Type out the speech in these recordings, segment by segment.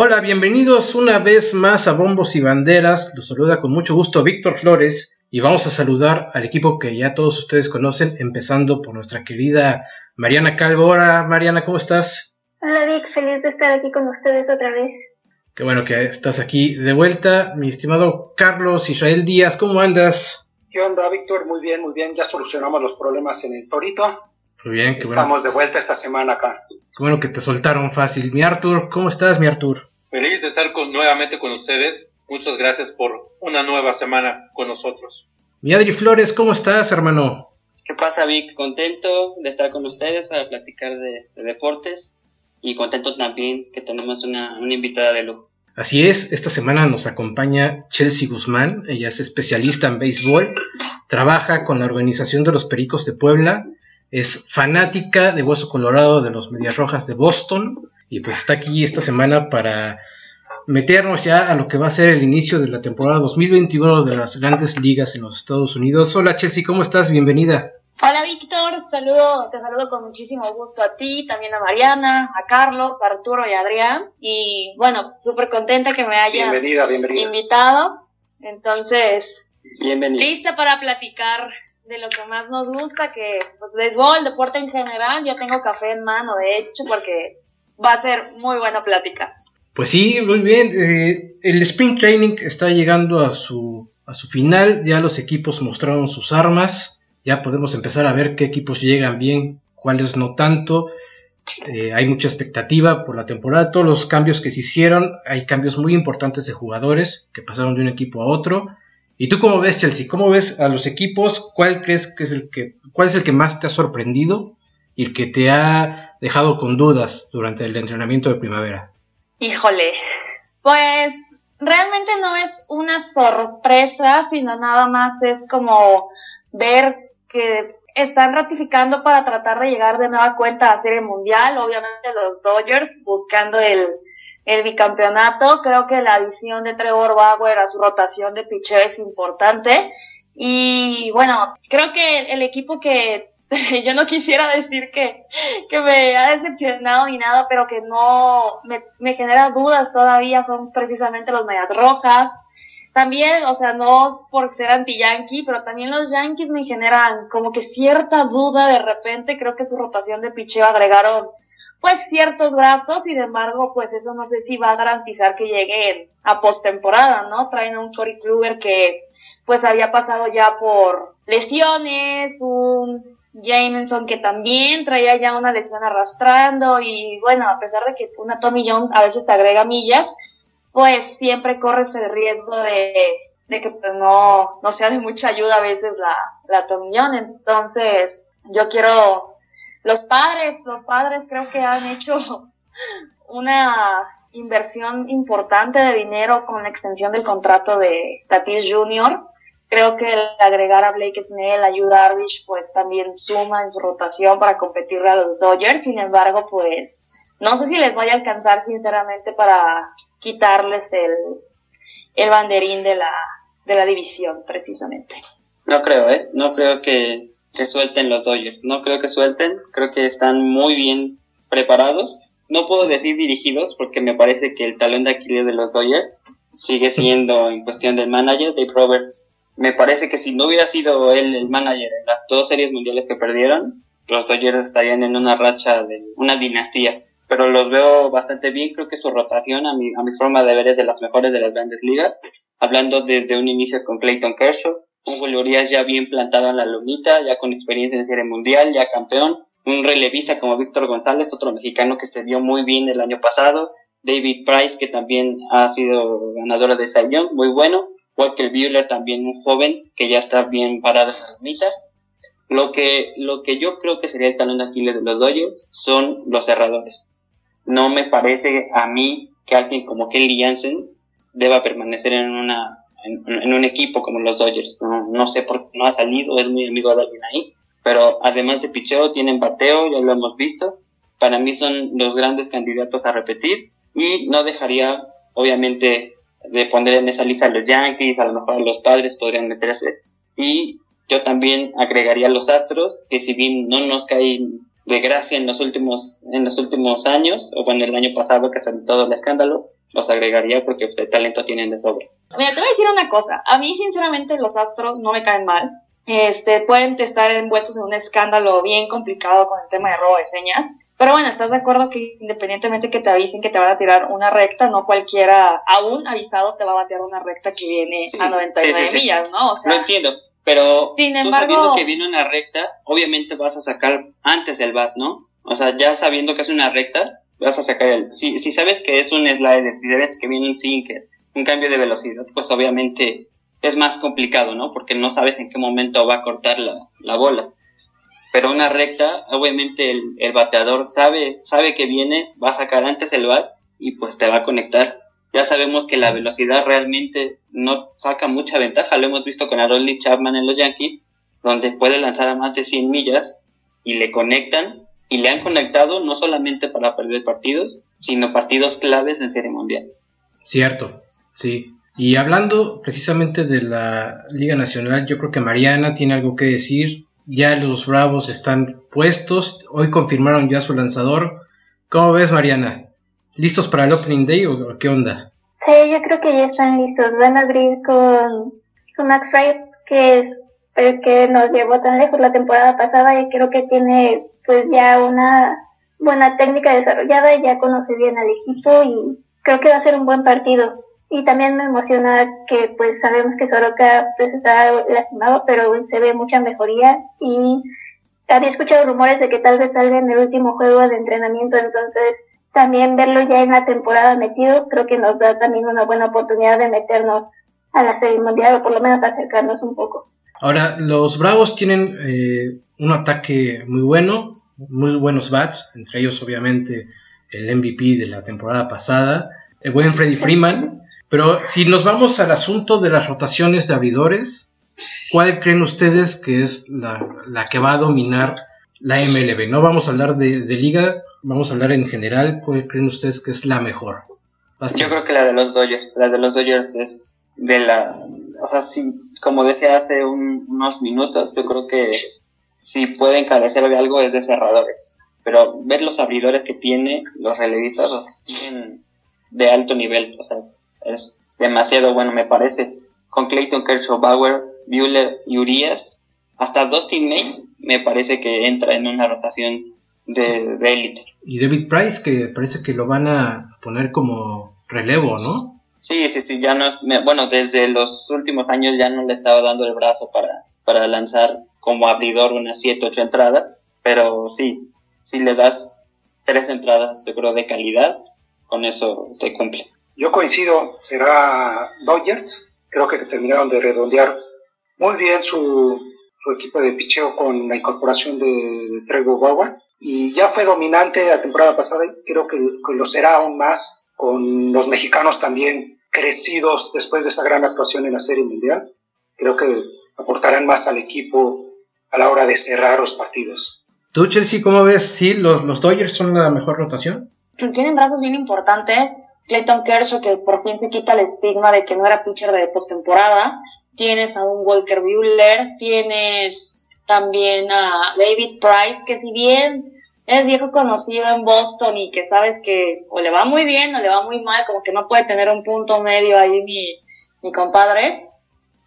Hola, bienvenidos una vez más a Bombos y Banderas. Los saluda con mucho gusto Víctor Flores y vamos a saludar al equipo que ya todos ustedes conocen, empezando por nuestra querida Mariana Calvo. Hola, Mariana, ¿cómo estás? Hola, Vic, feliz de estar aquí con ustedes otra vez. Qué bueno que estás aquí de vuelta. Mi estimado Carlos Israel Díaz, ¿cómo andas? ¿Qué onda, Víctor? Muy bien, muy bien. Ya solucionamos los problemas en el Torito. Muy bien, qué Estamos de vuelta esta semana acá. Qué bueno que te soltaron fácil. Mi Artur, ¿cómo estás, mi Artur? Feliz de estar nuevamente con ustedes. Muchas gracias por una nueva semana con nosotros. Mi Adri Flores, ¿cómo estás, hermano? ¿Qué pasa, Vic? Contento de estar con ustedes para platicar de, deportes y contento también que tenemos una, una invitada de lujo. Así es, esta semana nos acompaña Chelsea Guzmán, ella es especialista en béisbol, trabaja con la Organización de los Pericos de Puebla es fanática de Hueso Colorado de los Medias Rojas de Boston y pues está aquí esta semana para meternos ya a lo que va a ser el inicio de la temporada 2021 de las grandes ligas en los Estados Unidos. Hola Chelsea, ¿cómo estás? Bienvenida. Hola Víctor, saludo, te saludo con muchísimo gusto a ti, también a Mariana, a Carlos, a Arturo y a Adrián. Y bueno, súper contenta que me hayan invitado. Entonces, bienvenida. lista para platicar de lo que más nos gusta, que pues béisbol, deporte en general, ya tengo café en mano, de hecho, porque va a ser muy buena plática. Pues sí, muy bien. Eh, el Spring Training está llegando a su, a su final, ya los equipos mostraron sus armas, ya podemos empezar a ver qué equipos llegan bien, cuáles no tanto. Eh, hay mucha expectativa por la temporada, todos los cambios que se hicieron, hay cambios muy importantes de jugadores que pasaron de un equipo a otro. ¿Y tú cómo ves, Chelsea? ¿Cómo ves a los equipos? ¿Cuál crees que es el que, cuál es el que más te ha sorprendido y el que te ha dejado con dudas durante el entrenamiento de primavera? Híjole, pues realmente no es una sorpresa, sino nada más es como ver que están ratificando para tratar de llegar de nueva cuenta a Serie Mundial. Obviamente los Dodgers buscando el, el bicampeonato. Creo que la adición de Trevor Bauer a su rotación de picheo es importante. Y bueno, creo que el equipo que yo no quisiera decir que, que me ha decepcionado ni nada, pero que no me, me genera dudas todavía son precisamente los Medias Rojas. También, o sea, no por ser anti-yankee, pero también los Yankees me generan como que cierta duda de repente. Creo que su rotación de picheo agregaron pues ciertos brazos, sin embargo, pues eso no sé si va a garantizar que lleguen a postemporada, ¿no? Traen a un Cory Kluber que pues había pasado ya por lesiones, un Jameson que también traía ya una lesión arrastrando y bueno, a pesar de que una Tommy a veces te agrega millas, pues siempre corres el riesgo de, de que pues, no, no sea de mucha ayuda a veces la, la. Entonces, yo quiero los padres, los padres creo que han hecho una inversión importante de dinero con la extensión del contrato de Tatis Jr. Creo que el agregar a Blake Snell, ayuda a Darvish, pues también suma en su rotación para competirle a los Dodgers. Sin embargo, pues no sé si les vaya a alcanzar sinceramente para quitarles el, el banderín de la, de la división, precisamente. No creo, ¿eh? No creo que que suelten los Dodgers. No creo que suelten, creo que están muy bien preparados. No puedo decir dirigidos porque me parece que el talón de Aquiles de los Dodgers sigue siendo en cuestión del manager, Dave Roberts. Me parece que si no hubiera sido él el manager en las dos series mundiales que perdieron, los Dodgers estarían en una racha de una dinastía. Pero los veo bastante bien, creo que su rotación a mi, a mi forma de ver es de las mejores de las grandes ligas. Hablando desde un inicio con Clayton Kershaw, un Julio ya bien plantado en la lomita, ya con experiencia en Serie Mundial, ya campeón. Un relevista como Víctor González, otro mexicano que se vio muy bien el año pasado. David Price, que también ha sido ganadora de Cy muy bueno. Walker Buehler, también un joven que ya está bien parado en la lomita. Lo que, lo que yo creo que sería el talón de Aquiles de los Dodgers son los cerradores. No me parece a mí que alguien como Kelly Jansen deba permanecer en una en, un equipo como los Dodgers. No, sé por qué no ha salido, es muy amigo de alguien ahí. Pero además de picheo, tienen bateo, ya lo hemos visto. Para mí son los grandes candidatos a repetir. Y no dejaría, obviamente, de poner en esa lista a los Yankees, a lo mejor los padres podrían meterse. Y yo también agregaría los Astros, que si bien no nos caen de gracia en los últimos, en los últimos años, o bueno, el año pasado que salió todo el escándalo, los agregaría porque pues, talento tienen de sobra. Mira, te voy a decir una cosa. A mí, sinceramente, los Astros no me caen mal. Este, pueden estar envueltos en un escándalo bien complicado con el tema de robo de señas. Pero bueno, ¿estás de acuerdo que independientemente que te avisen que te van a tirar una recta, no cualquiera, aún avisado, te va a batear una recta que viene a 99 millas, ¿no? O sea, Lo entiendo, pero sin tú sabiendo que viene una recta, obviamente vas a sacar antes el bat, ¿no? O sea, ya sabiendo que es una recta, vas a sacar el... Si, si sabes que es un slider, si sabes que viene un sinker, un cambio de velocidad, pues obviamente es más complicado, ¿no? Porque no sabes en qué momento va a cortar la, la bola. Pero una recta, obviamente el, el, bateador sabe, sabe que viene, va a sacar antes el bat y pues te va a conectar. Ya sabemos que la velocidad realmente no saca mucha ventaja, lo hemos visto con Aroldis Chapman en los Yankees, donde puede lanzar a más de 100 millas y le conectan y le han conectado no solamente para perder partidos, sino partidos claves en Serie Mundial. Cierto, sí. Y hablando precisamente de la Liga Nacional, yo creo que Mariana tiene algo que decir. Ya los Bravos están puestos. Hoy confirmaron ya su lanzador. ¿Cómo ves, Mariana? ¿Listos para el Opening Day o qué onda? Sí, yo creo que ya están listos. Van a abrir con, con Max Fried, que es el que nos llevó tan lejos la temporada pasada y creo que tiene pues ya una buena técnica desarrollada, ya conoce bien al equipo y creo que va a ser un buen partido. Y también me emociona que pues sabemos que Soroka pues está lastimado, pero se ve mucha mejoría y había escuchado rumores de que tal vez salga en el último juego de entrenamiento, entonces también verlo ya en la temporada metido creo que nos da también una buena oportunidad de meternos a la serie mundial o por lo menos acercarnos un poco. Ahora, los Bravos tienen eh, un ataque muy bueno, muy buenos bats, entre ellos obviamente el MVP de la temporada pasada, el buen Freddy Freeman, pero si nos vamos al asunto de las rotaciones de abridores, ¿cuál creen ustedes que es la, que va a dominar la MLB? No vamos a hablar de, liga, vamos a hablar en general. ¿Cuál creen ustedes que es la mejor? Yo creo que la de los Dodgers. La de los Dodgers es de la... O sea, sí, como decía hace unos minutos, yo creo que si pueden carecer de algo es de cerradores. Pero ver los abridores que tiene, los relevistas, los tienen de alto nivel. O sea, es demasiado bueno, me parece. Con Clayton Kershaw, Bauer, Bueller y Urias, hasta Dustin May me parece que entra en una rotación de, élite. Y David Price, que parece que lo van a poner como relevo, ¿no? Sí, sí, sí, ya no es, bueno, desde los últimos años ya no le estaba dando el brazo para, para lanzar como abridor unas 7, 8 entradas, pero sí, si le das tres entradas, creo, de calidad, con eso te cumple. Yo coincido, será Dodgers. Creo que terminaron de redondear muy bien su, su equipo de picheo con la incorporación de, de Trevor Bauer. Y ya fue dominante la temporada pasada y creo que, que lo será aún más con los mexicanos también crecidos después de esa gran actuación en la Serie Mundial. Creo que aportarán más al equipo a la hora de cerrar los partidos. ¿Tú, Chelsea, cómo ves? ¿Sí, los, los Dodgers son la mejor rotación? Tienen brazos bien importantes Clayton Kershaw, que por fin se quita el estigma de que no era pitcher de postemporada. Tienes a un Walker Buehler, tienes también a David Price, que si bien es viejo conocido en Boston y que sabes que o le va muy bien o le va muy mal, como que no puede tener un punto medio ahí mi, mi compadre.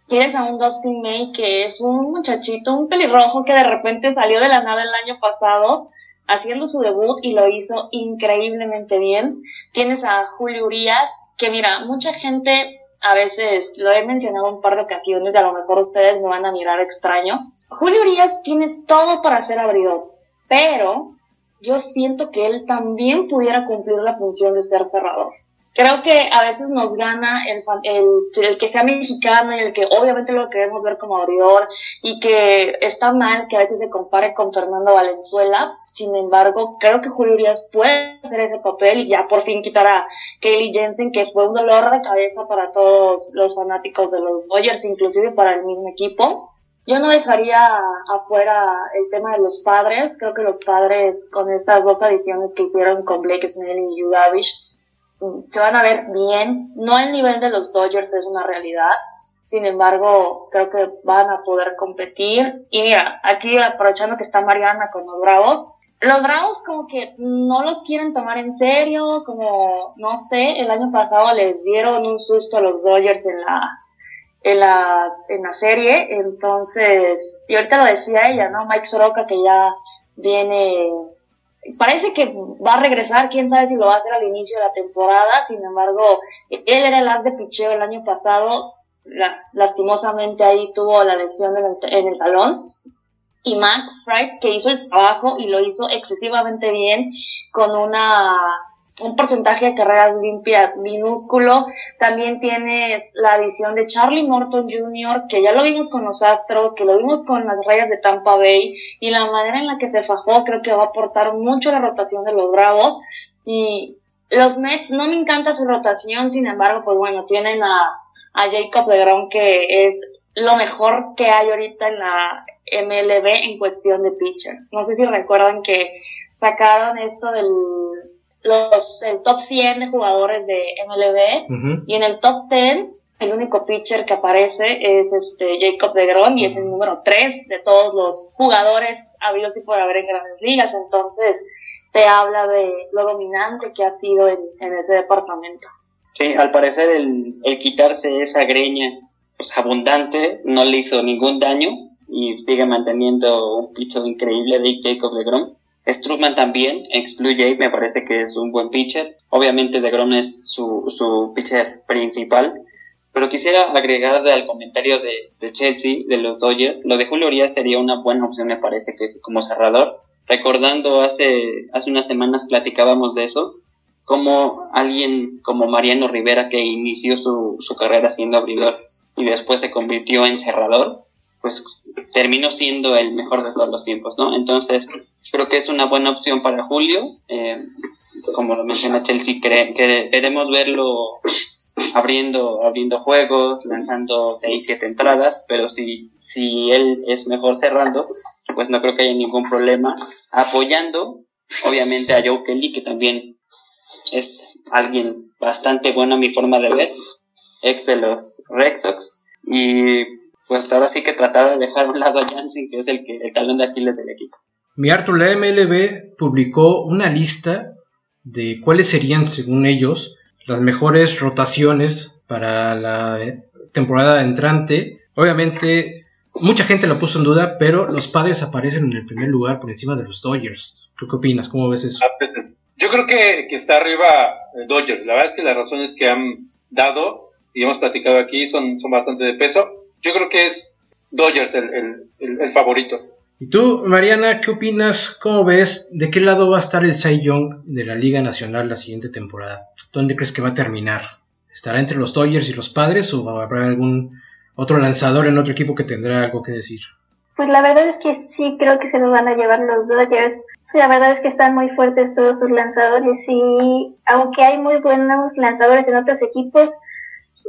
Tienes a un Dustin May que es un muchachito, un pelirrojo que de repente salió de la nada el año pasado haciendo su debut y lo hizo increíblemente bien. Tienes a Julio Urias, que mira, mucha gente a veces lo he mencionado un par de ocasiones y a lo mejor ustedes me van a mirar extraño. Julio Urias tiene todo para ser abridor, pero yo siento que él también pudiera cumplir la función de ser cerrador creo que a veces nos gana el, el, que sea mexicano y el que obviamente lo queremos ver como abridor y que está mal que a veces se compare con Fernando Valenzuela. Sin embargo, creo que Julio Urias puede hacer ese papel y ya por fin quitar a Kaylee Jensen, que fue un dolor de cabeza para todos los fanáticos de los Dodgers, inclusive para el mismo equipo. Yo no dejaría afuera el tema de los padres. Creo que los padres, con estas dos adiciones que hicieron con Blake Snell y Yu se van a ver bien. No el nivel de los Dodgers es una realidad. Sin embargo, creo que van a poder competir. Y mira, aquí aprovechando que está Mariana con los Bravos, los Bravos como que no los quieren tomar en serio, como, no sé, el año pasado les dieron un susto a los Dodgers en la, en la, en la serie, entonces, y ahorita lo decía ella, ¿no? Mike Soroka que ya viene, parece que va a regresar, quién sabe si lo va a hacer al inicio de la temporada, sin embargo, él era el as de picheo el año pasado, lastimosamente ahí tuvo la lesión en el, en el talón, y Max Wright que hizo el trabajo y lo hizo excesivamente bien con una un porcentaje de carreras limpias minúsculo. También tienes la adición de Charlie Morton Jr., que ya lo vimos con los Astros, que lo vimos con las rayas de Tampa Bay, y la manera en la que se fajó creo que va a aportar mucho la rotación de los Bravos. Y los Mets, no me encanta su rotación, sin embargo, pues bueno, tienen a, a Jacob DeGrom, que es lo mejor que hay ahorita en la MLB en cuestión de pitchers. No sé si recuerdan que sacaron esto del los, el top 100 de jugadores de MLB y en el top 10 el único pitcher que aparece es este Jacob DeGrom y es el número 3 de todos los jugadores habidos y por haber en grandes ligas. Entonces te habla de lo dominante que ha sido en, ese departamento. Sí, al parecer el, el quitarse esa greña pues, abundante no le hizo ningún daño y sigue manteniendo un picho increíble de Jacob DeGrom. Strutman también, ex Blue Jay, me parece que es un buen pitcher. Obviamente DeGrom es su, su pitcher principal. Pero quisiera agregar al comentario de, de, Chelsea, de los Dodgers, lo de Julio Urias sería una buena opción, me parece, que como cerrador. Recordando hace, hace unas semanas platicábamos de eso, como alguien como Mariano Rivera, que inició su, su carrera siendo abridor y después se convirtió en cerrador, pues terminó siendo el mejor de todos los tiempos, ¿no? Entonces, creo que es una buena opción para Julio. Eh, como lo menciona Chelsea, queremos verlo abriendo, abriendo juegos, lanzando 6, 7 entradas, pero si, si él es mejor cerrando, pues no creo que haya ningún problema. Apoyando, obviamente, a Joe Kelly, que también es alguien bastante bueno a mi forma de ver, ex de los Red Sox. Y pues ahora sí que tratar de dejar a un lado a Jansen, que es el, que, el talón de Aquiles del equipo. Mi Arthur, la MLB publicó una lista de cuáles serían, según ellos, las mejores rotaciones para la temporada entrante. Obviamente, mucha gente lo puso en duda, pero los padres aparecen en el primer lugar por encima de los Dodgers. ¿Tú qué opinas? ¿Cómo ves eso? Ah, pues, yo creo que, que está arriba eh, Dodgers. La verdad es que las razones que han dado y hemos platicado aquí son, son bastante de peso yo creo que es Dodgers el, el, favorito. ¿Y tú, Mariana, qué opinas? ¿Cómo ves? ¿De qué lado va a estar el Cy Young de la Liga Nacional la siguiente temporada? ¿Dónde crees que va a terminar? ¿Estará entre los Dodgers y los Padres o habrá algún otro lanzador en otro equipo que tendrá algo que decir? Pues la verdad es que sí creo que se lo van a llevar los Dodgers. La verdad es que están muy fuertes todos sus lanzadores y aunque hay muy buenos lanzadores en otros equipos,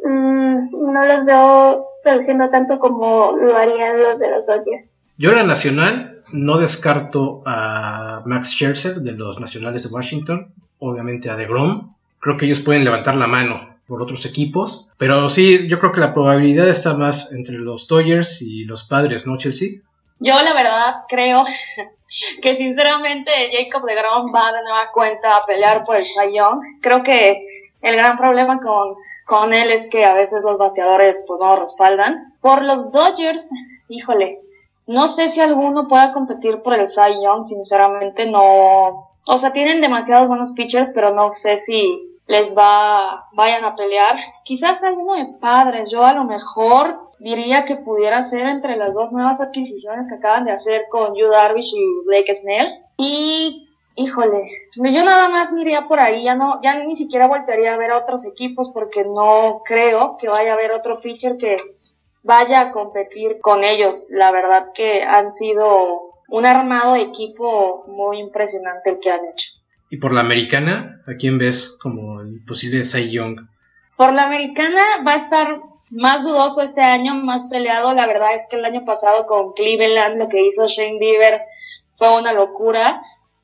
mmm, no los veo produciendo tanto como lo harían los de los Dodgers. Yo en la nacional no descarto a Max Scherzer de los Nacionales de Washington, obviamente a DeGrom. Creo que ellos pueden levantar la mano por otros equipos, pero sí, yo creo que la probabilidad está más entre los Dodgers y los Padres, ¿no, Chelsea? Yo la verdad creo que sinceramente Jacob DeGrom va de nueva cuenta a pelear por el Young. Creo que el gran problema con, con él es que a veces los bateadores pues no respaldan. Por los Dodgers, híjole, no sé si alguno pueda competir por el Cy Young, sinceramente no. O sea, tienen demasiados buenos pitchers, pero no sé si les va, vayan a pelear. Quizás alguno de padres, yo a lo mejor diría que pudiera ser entre las dos nuevas adquisiciones que acaban de hacer con Yu Darvish y Blake Snell. Y Híjole, yo nada más miraría por ahí, ya no, ya ni siquiera voltearía a ver a otros equipos porque no creo que vaya a haber otro pitcher que vaya a competir con ellos. La verdad que han sido un armado de equipo muy impresionante el que han hecho. ¿Y por la americana? ¿A quién ves como el posible Cy Young? Por la americana va a estar más dudoso este año, más peleado. La verdad es que el año pasado con Cleveland lo que hizo Shane Bieber fue una locura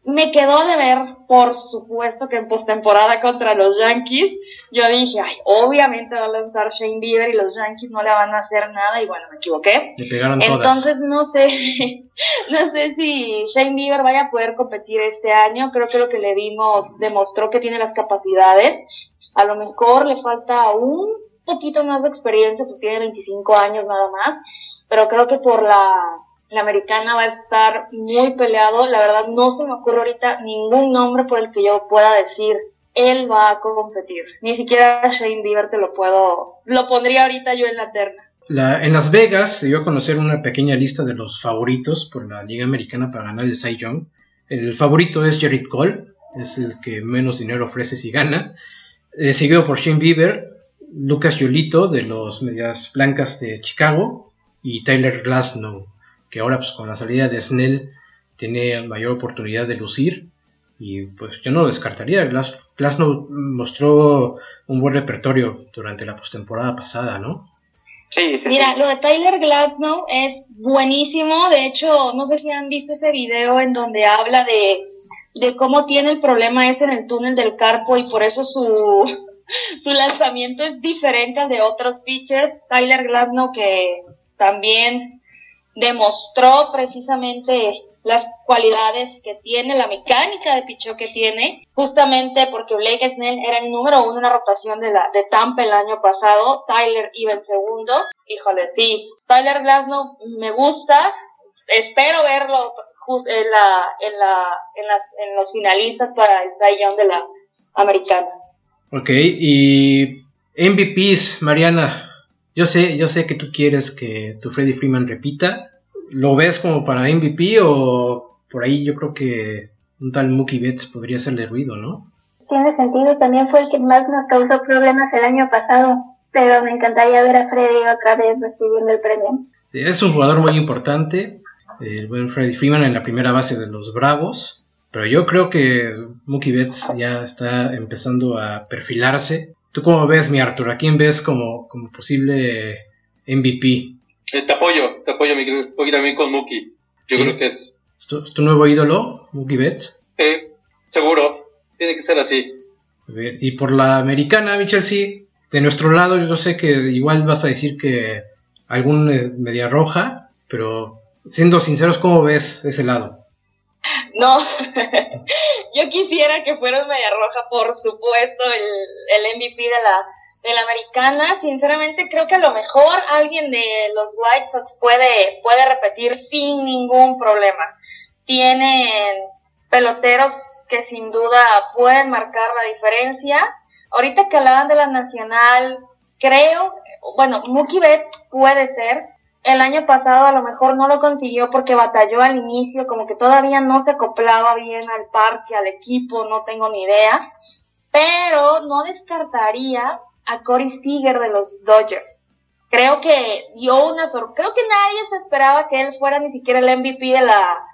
me quedó de ver, por supuesto que en postemporada contra los Yankees, yo dije, ay, obviamente va a lanzar Shane Bieber y los Yankees no le van a hacer nada, y bueno, me equivoqué. Entonces no sé, no sé si Shane Bieber vaya a poder competir este año, creo que lo que le vimos demostró que tiene las capacidades, a lo mejor le falta un poquito más de experiencia, porque tiene 25 años nada más, pero creo que por la la americana va a estar muy peleado. La verdad no se me ocurre ahorita ningún nombre por el que yo pueda decir él va a competir. Ni siquiera Shane Bieber te lo puedo, lo pondría ahorita yo en la terna. En Las Vegas se dio a conocer una pequeña lista de los favoritos por la Liga Americana para ganar el Cy Young. El favorito es Jared Cole, es el que menos dinero ofrece si gana. Eh, seguido por Shane Bieber, Lucas Yolito de los Medias Blancas de Chicago y Tyler Glasnow que ahora pues con la salida de Snell tiene mayor oportunidad de lucir y pues yo no lo descartaría. Glass, Glasnow mostró un buen repertorio durante la postemporada pasada, ¿no? Sí, sí, Mira, lo de Tyler Glasnow es buenísimo. De hecho, no sé si han visto ese video en donde habla de, de cómo tiene el problema ese en el túnel del carpo y por eso su, su lanzamiento es diferente al de otros pitchers. Tyler Glasnow que también demostró precisamente las cualidades que tiene, la mecánica de picheo que tiene, justamente porque Blake Snell era el número uno en la rotación de, la, de Tampa el año pasado, Tyler iba en segundo, híjole, sí, Tyler Glasnow me gusta, espero verlo en, la, en, la, en, las, en los finalistas para el Cy Young de la americana. Ok, y MVPs, Mariana, yo sé, yo sé que tú quieres que tu Freddy Freeman repita. ¿Lo ves como para MVP o por ahí yo creo que un tal Mookie Betts podría hacerle ruido, ¿no? Tiene sentido, también fue el que más nos causó problemas el año pasado, pero me encantaría ver a Freddy otra vez recibiendo el premio. Sí, es un jugador muy importante, el buen Freddy Freeman en la primera base de los Bravos, pero yo creo que Mookie Betts ya está empezando a perfilarse ¿Tú cómo ves, mi Arthur? ¿A quién ves como, como posible MVP? Eh, te apoyo, te apoyo, mi querido, también con Mookie. Yo creo que es... ¿Es tu, nuevo ídolo, Mookie Betts? Eh, seguro, tiene que ser así. Y por la americana, Michel, sí, de nuestro lado yo sé que igual vas a decir que algún media roja, pero siendo sinceros, ¿cómo ves ese lado? No, yo quisiera que fuera media roja, por supuesto, el, el MVP de la, de la americana. Sinceramente, creo que a lo mejor alguien de los White Sox puede, puede repetir sin ningún problema. Tienen peloteros que sin duda pueden marcar la diferencia. Ahorita que hablaban de la nacional, creo, bueno, Mookie Betts puede ser, el año pasado a lo mejor no lo consiguió porque batalló al inicio, como que todavía no se acoplaba bien al parque, al equipo, no tengo ni idea. Pero no descartaría a Corey Seager de los Dodgers. Creo que dio una sorpresa. Creo que nadie se esperaba que él fuera ni siquiera el MVP de la,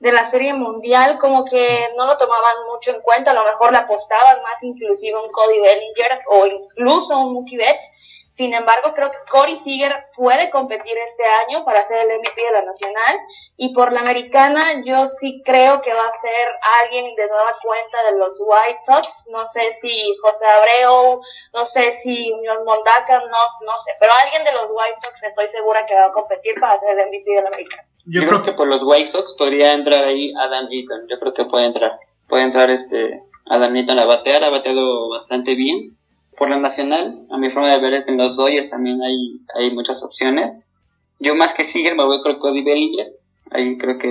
de la Serie Mundial, como que no lo tomaban mucho en cuenta, a lo mejor le apostaban más inclusive un Cody Bellinger o incluso un Mookie Betts sin embargo, creo que Corey Seager puede competir este año para ser el MVP de la nacional. Y por la americana, yo sí creo que va a ser alguien de nueva cuenta de los White Sox. No sé si José Abreu, no sé si Unión Mondaca, no, no sé. Pero alguien de los White Sox estoy segura que va a competir para ser el MVP de la americana. Yo, creo que por los White Sox podría entrar ahí Adam Eaton. Yo creo que puede entrar. Puede entrar este Adam Eaton a batear. Ha bateado bastante bien por la nacional, a mi forma de ver, en los Dodgers también hay, hay muchas opciones. Yo más que Seager me voy con Cody Bellinger. Ahí creo que,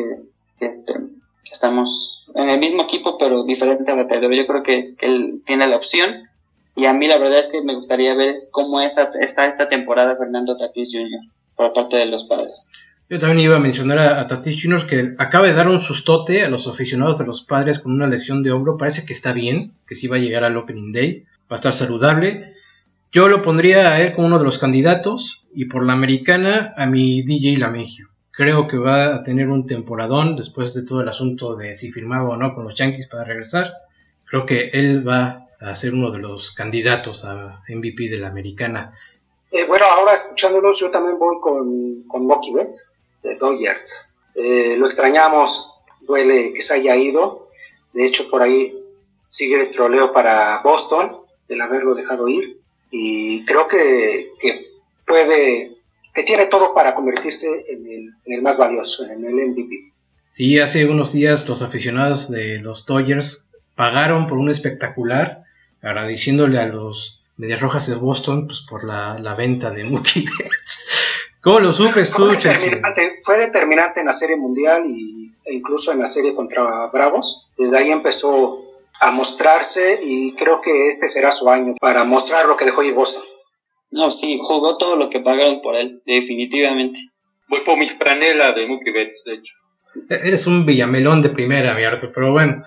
este, estamos en el mismo equipo, pero diferente la Yo creo que, él tiene la opción. Y a mí la verdad es que me gustaría ver cómo está, está esta temporada Fernando Tatis Jr. por parte de los padres. Yo también iba a mencionar a, a, Tatis Jr. que acaba de dar un sustote a los aficionados de los padres con una lesión de hombro. Parece que está bien, que sí va a llegar al Opening Day va a estar saludable. Yo lo pondría a él como uno de los candidatos y por la americana a mi DJ Lamegio. Creo que va a tener un temporadón después de todo el asunto de si firmaba o no con los Yankees para regresar. Creo que él va a ser uno de los candidatos a MVP de la americana. Eh, bueno, ahora escuchándolos, yo también voy con, con Mocky Betts de Dodgers. Eh, lo extrañamos, duele que se haya ido De hecho, por ahí sigue el troleo para Boston, el haberlo dejado ir. Y creo que, que puede, que tiene todo para convertirse en el, en el más valioso, en el MVP. Sí, hace unos días los aficionados de los Dodgers pagaron por un espectacular, agradeciéndole a los Medias Rojas de Boston pues, por la, la venta de Mookie Betts. ¿Cómo lo sufres tú, fue determinante, fue determinante en la Serie Mundial y, e incluso en la serie contra Bravos. Desde ahí empezó a mostrarse y creo que este será su año para mostrar lo que dejó ir Boston. No, sí, jugó todo lo que pagaron por él, definitivamente. Voy por mi franela de Mookie Betts, de hecho. Eres un villamelón de primera, mi Arthur, pero bueno.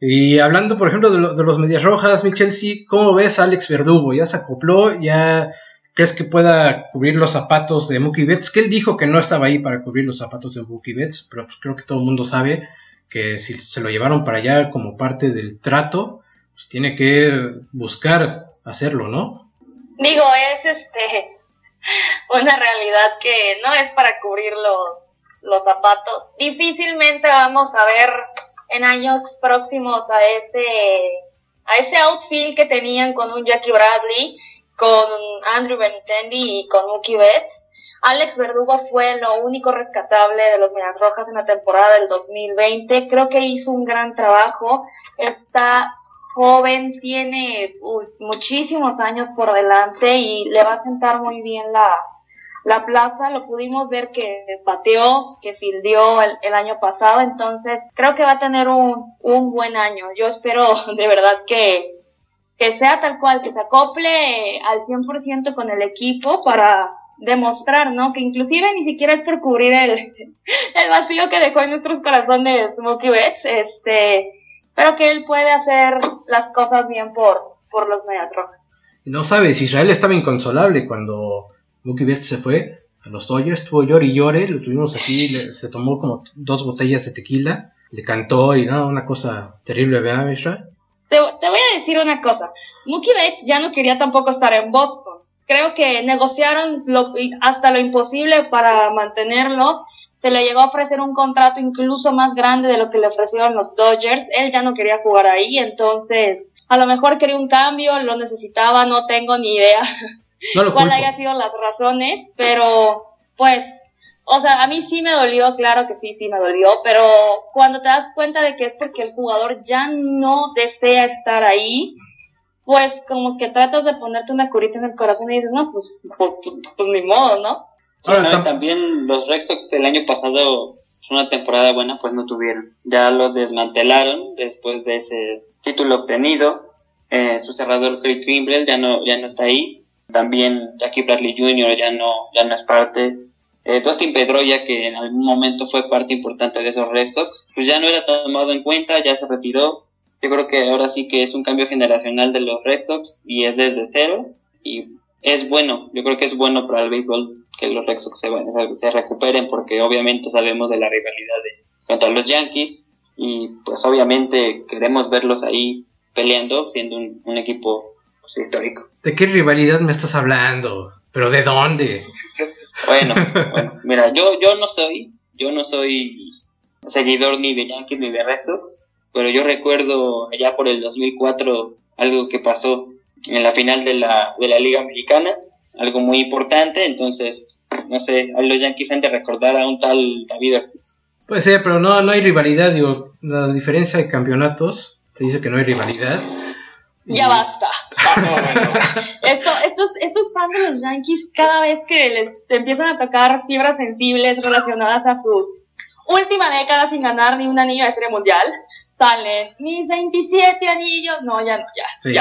Y hablando, por ejemplo, de, lo- de los Medias Rojas, mi Chelsea, ¿cómo ves a Alex Verdugo? ¿Ya se acopló? ¿Ya crees que pueda cubrir los zapatos de Mookie Betts? Que él dijo que no estaba ahí para cubrir los zapatos de Mookie Betts, pero pues creo que todo el mundo sabe que si se lo llevaron para allá como parte del trato, pues tiene que buscar hacerlo, ¿no? Digo, es este una realidad que no es para cubrir los, los zapatos. Difícilmente vamos a ver en años próximos a ese a ese outfield que tenían con un Jackie Bradley, con Andrew Benintendi y con Mookie Betts. Alex Verdugo fue lo único rescatable de los Medias Rojas en la temporada del 2020. Creo que hizo un gran trabajo. Está joven, tiene muchísimos años por delante y le va a sentar muy bien la, la plaza. Lo pudimos ver que bateó, que fildeó el, el año pasado, entonces creo que va a tener un, un buen año. Yo espero de verdad que, que sea tal cual, que se acople al 100% con el equipo para demostrar, ¿no? Que inclusive ni siquiera es por cubrir el, el vacío que dejó en nuestros corazones Mookie Betts, este, pero que él puede hacer las cosas bien por, por los Medias Rojas. No sabes, Israel estaba inconsolable cuando Mookie Betts se fue a los Dodgers, estuvo llore y llore, lo tuvimos aquí, le- se tomó como dos botellas de tequila, le cantó y no, una cosa terrible, ¿verdad, Israel? Te, te voy a decir una cosa, Mookie Betts ya no quería tampoco estar en Boston. Creo que negociaron lo- hasta lo imposible para mantenerlo. Se le llegó a ofrecer un contrato incluso más grande de lo que le ofrecieron los Dodgers. Él ya no quería jugar ahí, entonces a lo mejor quería un cambio, lo necesitaba, no tengo ni idea No cuál haya sido las razones, pero pues, o sea, a mí sí me dolió, claro que sí, sí me dolió, pero cuando te das cuenta de que es porque el jugador ya no desea estar ahí, pues como que tratas de ponerte una curita en el corazón y dices, no, pues, pues, pues, pues ni modo, ¿no? Sí, también los Red Sox el año pasado, una temporada buena, pues no tuvieron. Ya los desmantelaron después de ese título obtenido. Eh, su cerrador Craig Kimbrell ya no, ya no está ahí. También Jackie Bradley Jr. ya no, ya no es parte. Eh, Dustin Pedroia, que en algún momento fue parte importante de esos Red Sox, pues ya no era tomado en cuenta, ya se retiró. Yo creo que ahora sí que es un cambio generacional de los Red Sox y es desde cero. Y es bueno, yo creo que es bueno para el béisbol que los Red Sox se, se recuperen porque obviamente sabemos de la rivalidad de, contra los Yankees y pues obviamente queremos verlos ahí peleando siendo un, un equipo pues, histórico. ¿De qué rivalidad me estás hablando? ¿Pero de dónde? Bueno, pues, bueno, mira, yo, yo no soy, yo no soy seguidor ni de Yankees ni de Red Sox, pero yo recuerdo allá por el 2004 algo que pasó en la final de la, de la Liga Americana, algo muy importante, entonces, no sé, a los Yankees han de recordar a un tal David Ortiz. Puede ser, pero no, no hay rivalidad, digo, la diferencia de campeonatos te dice que no hay rivalidad. Ya basta. No, bueno. Esto, estos, estos fans de los Yankees, cada vez que les te empiezan a tocar fibras sensibles relacionadas a sus última década sin ganar ni un anillo de serie mundial, salen mis 27 anillos. No, ya no, ya, Sí.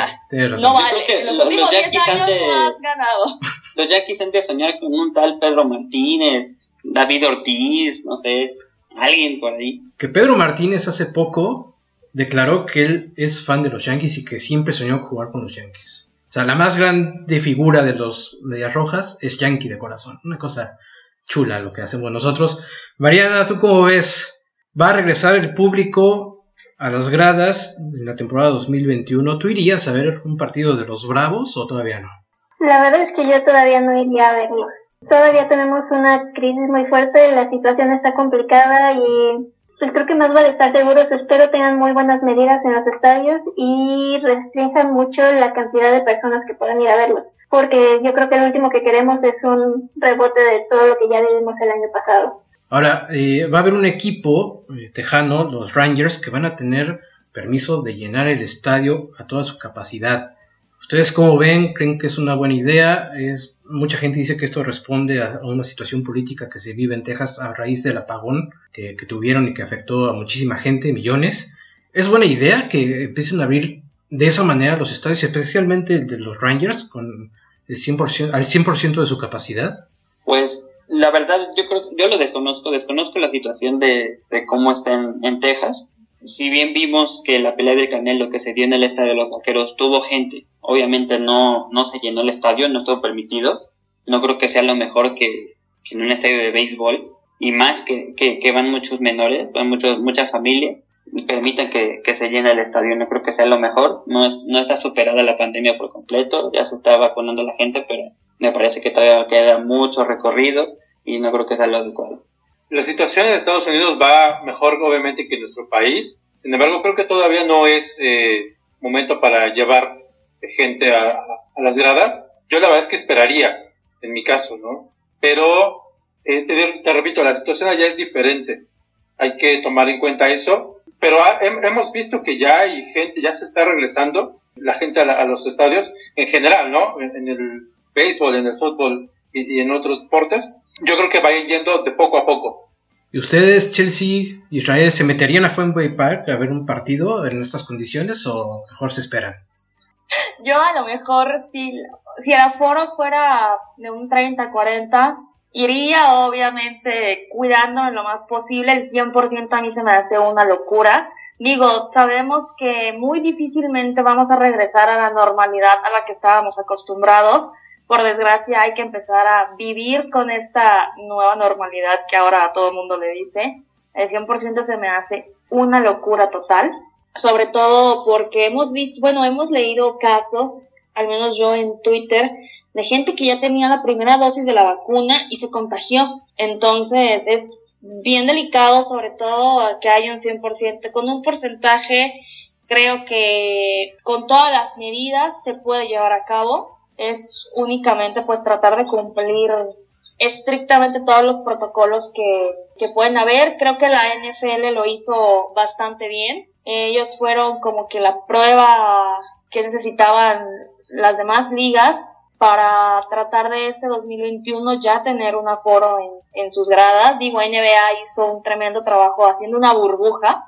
No vale. En los lo- últimos los 10 Yankees han años de- no has ganado. Los Yankees han de soñar con un tal Pedro Martínez, David Ortiz, no sé, alguien por ahí. Que Pedro Martínez hace poco declaró que él es fan de los Yankees y que siempre soñó jugar con los Yankees. O sea, la más grande figura de los Medias Rojas es Yankee de corazón. Una cosa chula lo que hacemos nosotros. Mariana, ¿tú cómo ves? ¿Va a regresar el público a las gradas en la temporada 2021? ¿Tú irías a ver un partido de los Bravos o todavía no? La verdad es que yo todavía no iría a verlo. Todavía tenemos una crisis muy fuerte, la situación está complicada y pues creo que más vale estar seguros. Espero tengan muy buenas medidas en los estadios y restrinjan mucho la cantidad de personas que puedan ir a verlos. Porque yo creo que lo último que queremos es un rebote de todo lo que ya vivimos el año pasado. Ahora, eh, va a haber un equipo eh, tejano, los Rangers, que van a tener permiso de llenar el estadio a toda su capacidad. ¿Ustedes cómo ven? ¿Creen que es una buena idea? Es, mucha gente dice que esto responde a, una situación política que se vive en Texas a raíz del apagón que, tuvieron y que afectó a muchísima gente, millones. ¿Es buena idea que empiecen a abrir de esa manera los estadios, especialmente el de los Rangers, con el 100%, al 100% de su capacidad? Pues la verdad, yo creo, yo lo desconozco, desconozco la situación de, cómo está en Texas si bien vimos que la pelea del Canelo que se dio en el estadio de los Vaqueros tuvo gente, obviamente no, no se llenó el estadio, no estuvo permitido. No creo que sea lo mejor que, en un estadio de béisbol. Y más que, que, van muchos menores, van muchos, mucha familia y permiten que, que, se llene el estadio. No creo que sea lo mejor. No, no está superada la pandemia por completo. Ya se está vacunando la gente, pero me parece que todavía queda mucho recorrido y no creo que sea lo adecuado. La situación en Estados Unidos va mejor, obviamente, que en nuestro país. Sin embargo, creo que todavía no es eh, momento para llevar gente a, las gradas. Yo la verdad es que esperaría, en mi caso, ¿no? Pero, eh, te, repito, la situación allá es diferente. Hay que tomar en cuenta eso. Pero hemos visto que ya hay gente, ya se está regresando la gente a, los estadios en general, ¿no? En, el béisbol, en el fútbol y en otros deportes yo creo que va a ir yendo de poco a poco. ¿Y ustedes, Chelsea, Israel, se meterían a Fenway Park a ver un partido en estas condiciones o mejor se esperan? Yo a lo mejor, si, si el aforo fuera de un 30-40, iría obviamente cuidándome lo más posible. El 100% a mí se me hace una locura. Digo, sabemos que muy difícilmente vamos a regresar a la normalidad a la que estábamos acostumbrados por desgracia hay que empezar a vivir con esta nueva normalidad que ahora a todo el mundo le dice. El 100% se me hace una locura total, sobre todo porque hemos visto, bueno, hemos leído casos, al menos yo en Twitter, de gente que ya tenía la primera dosis de la vacuna y se contagió. Entonces es bien delicado, sobre todo que haya un 100%, con un porcentaje creo que con todas las medidas se puede llevar a cabo es únicamente pues tratar de cumplir estrictamente todos los protocolos que, que pueden haber. Creo que la NFL lo hizo bastante bien. Ellos fueron como que la prueba que necesitaban las demás ligas para tratar de este 2021 ya tener un aforo en, en, sus gradas. Digo, NBA hizo un tremendo trabajo haciendo una burbuja.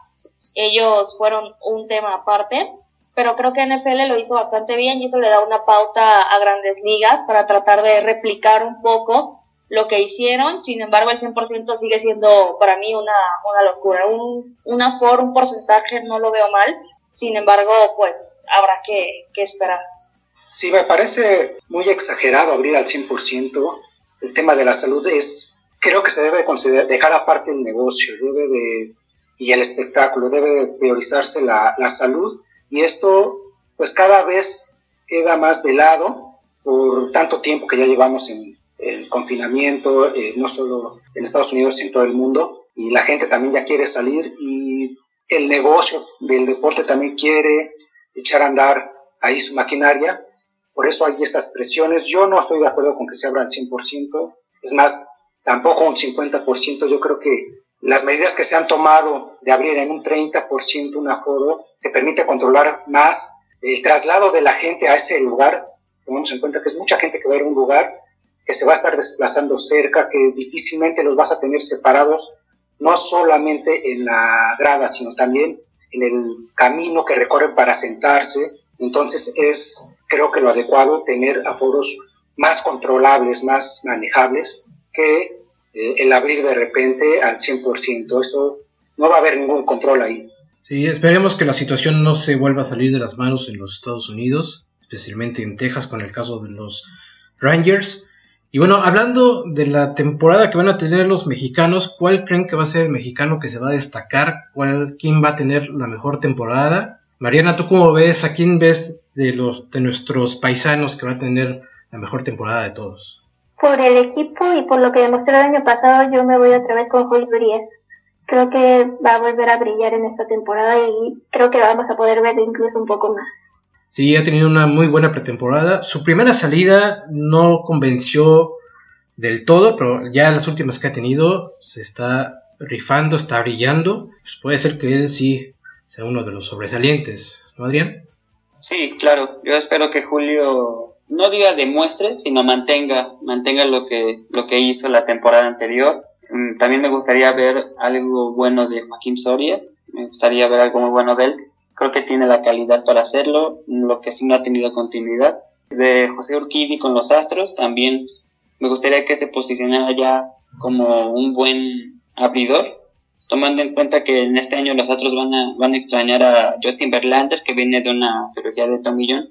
Ellos fueron un tema aparte pero creo que NFL lo hizo bastante bien y eso le da una pauta a grandes ligas para tratar de replicar un poco lo que hicieron. Sin embargo, el 100% sigue siendo para mí una, una locura. Un, un aforo, un porcentaje no lo veo mal. Sin embargo, pues habrá que, que esperar. Sí, me parece muy exagerado abrir al 100%. El tema de la salud es, creo que se debe dejar aparte el negocio debe de, y el espectáculo, debe priorizarse la, la salud y esto pues cada vez queda más de lado por tanto tiempo que ya llevamos en el confinamiento, eh, no solo en Estados Unidos, sino en todo el mundo, y la gente también ya quiere salir y el negocio del deporte también quiere echar a andar ahí su maquinaria, por eso hay estas presiones. Yo no estoy de acuerdo con que se abra al 100%, es más, tampoco un 50%, yo creo que las medidas que se han tomado de abrir en un 30% un aforo te permite controlar más el traslado de la gente a ese lugar. Tomamos en cuenta que es mucha gente que va a ir a un lugar que se va a estar desplazando cerca, que difícilmente los vas a tener separados, no solamente en la grada, sino también en el camino que recorren para sentarse. Entonces es, creo que lo adecuado, tener aforos más controlables, más manejables, que eh, el abrir de repente al 100%. Eso no va a haber ningún control ahí. Sí, esperemos que la situación no se vuelva a salir de las manos en los Estados Unidos, especialmente en Texas con el caso de los Rangers. Y bueno, hablando de la temporada que van a tener los mexicanos, ¿cuál creen que va a ser el mexicano que se va a destacar? ¿Cuál, ¿Quién va a tener la mejor temporada? Mariana, ¿tú cómo ves? ¿A quién ves de, los, de nuestros paisanos que va a tener la mejor temporada de todos? Por el equipo y por lo que demostró el año pasado, yo me voy otra vez con Julio Urias. creo que va a volver a brillar en esta temporada y creo que vamos a poder ver incluso un poco más. Sí, ha tenido una muy buena pretemporada. Su primera salida no convenció del todo, pero ya las últimas que ha tenido se está rifando, está brillando. Pues puede ser que él sí sea uno de los sobresalientes, ¿no, Adrián? Sí, claro. Yo espero que Julio no diga demuestre, sino mantenga, mantenga lo que, lo que hizo la temporada anterior. Mm, también me gustaría ver algo bueno de Joaquín Soria. Me gustaría ver algo muy bueno de él. Creo que tiene la calidad para hacerlo, lo que sí no ha tenido continuidad. De José Urquidi con los Astros, también me gustaría que se posicionara ya como un buen abridor, tomando en cuenta que en este año los Astros van a, van a extrañar a Justin Verlander, que viene de una cirugía de tomillón.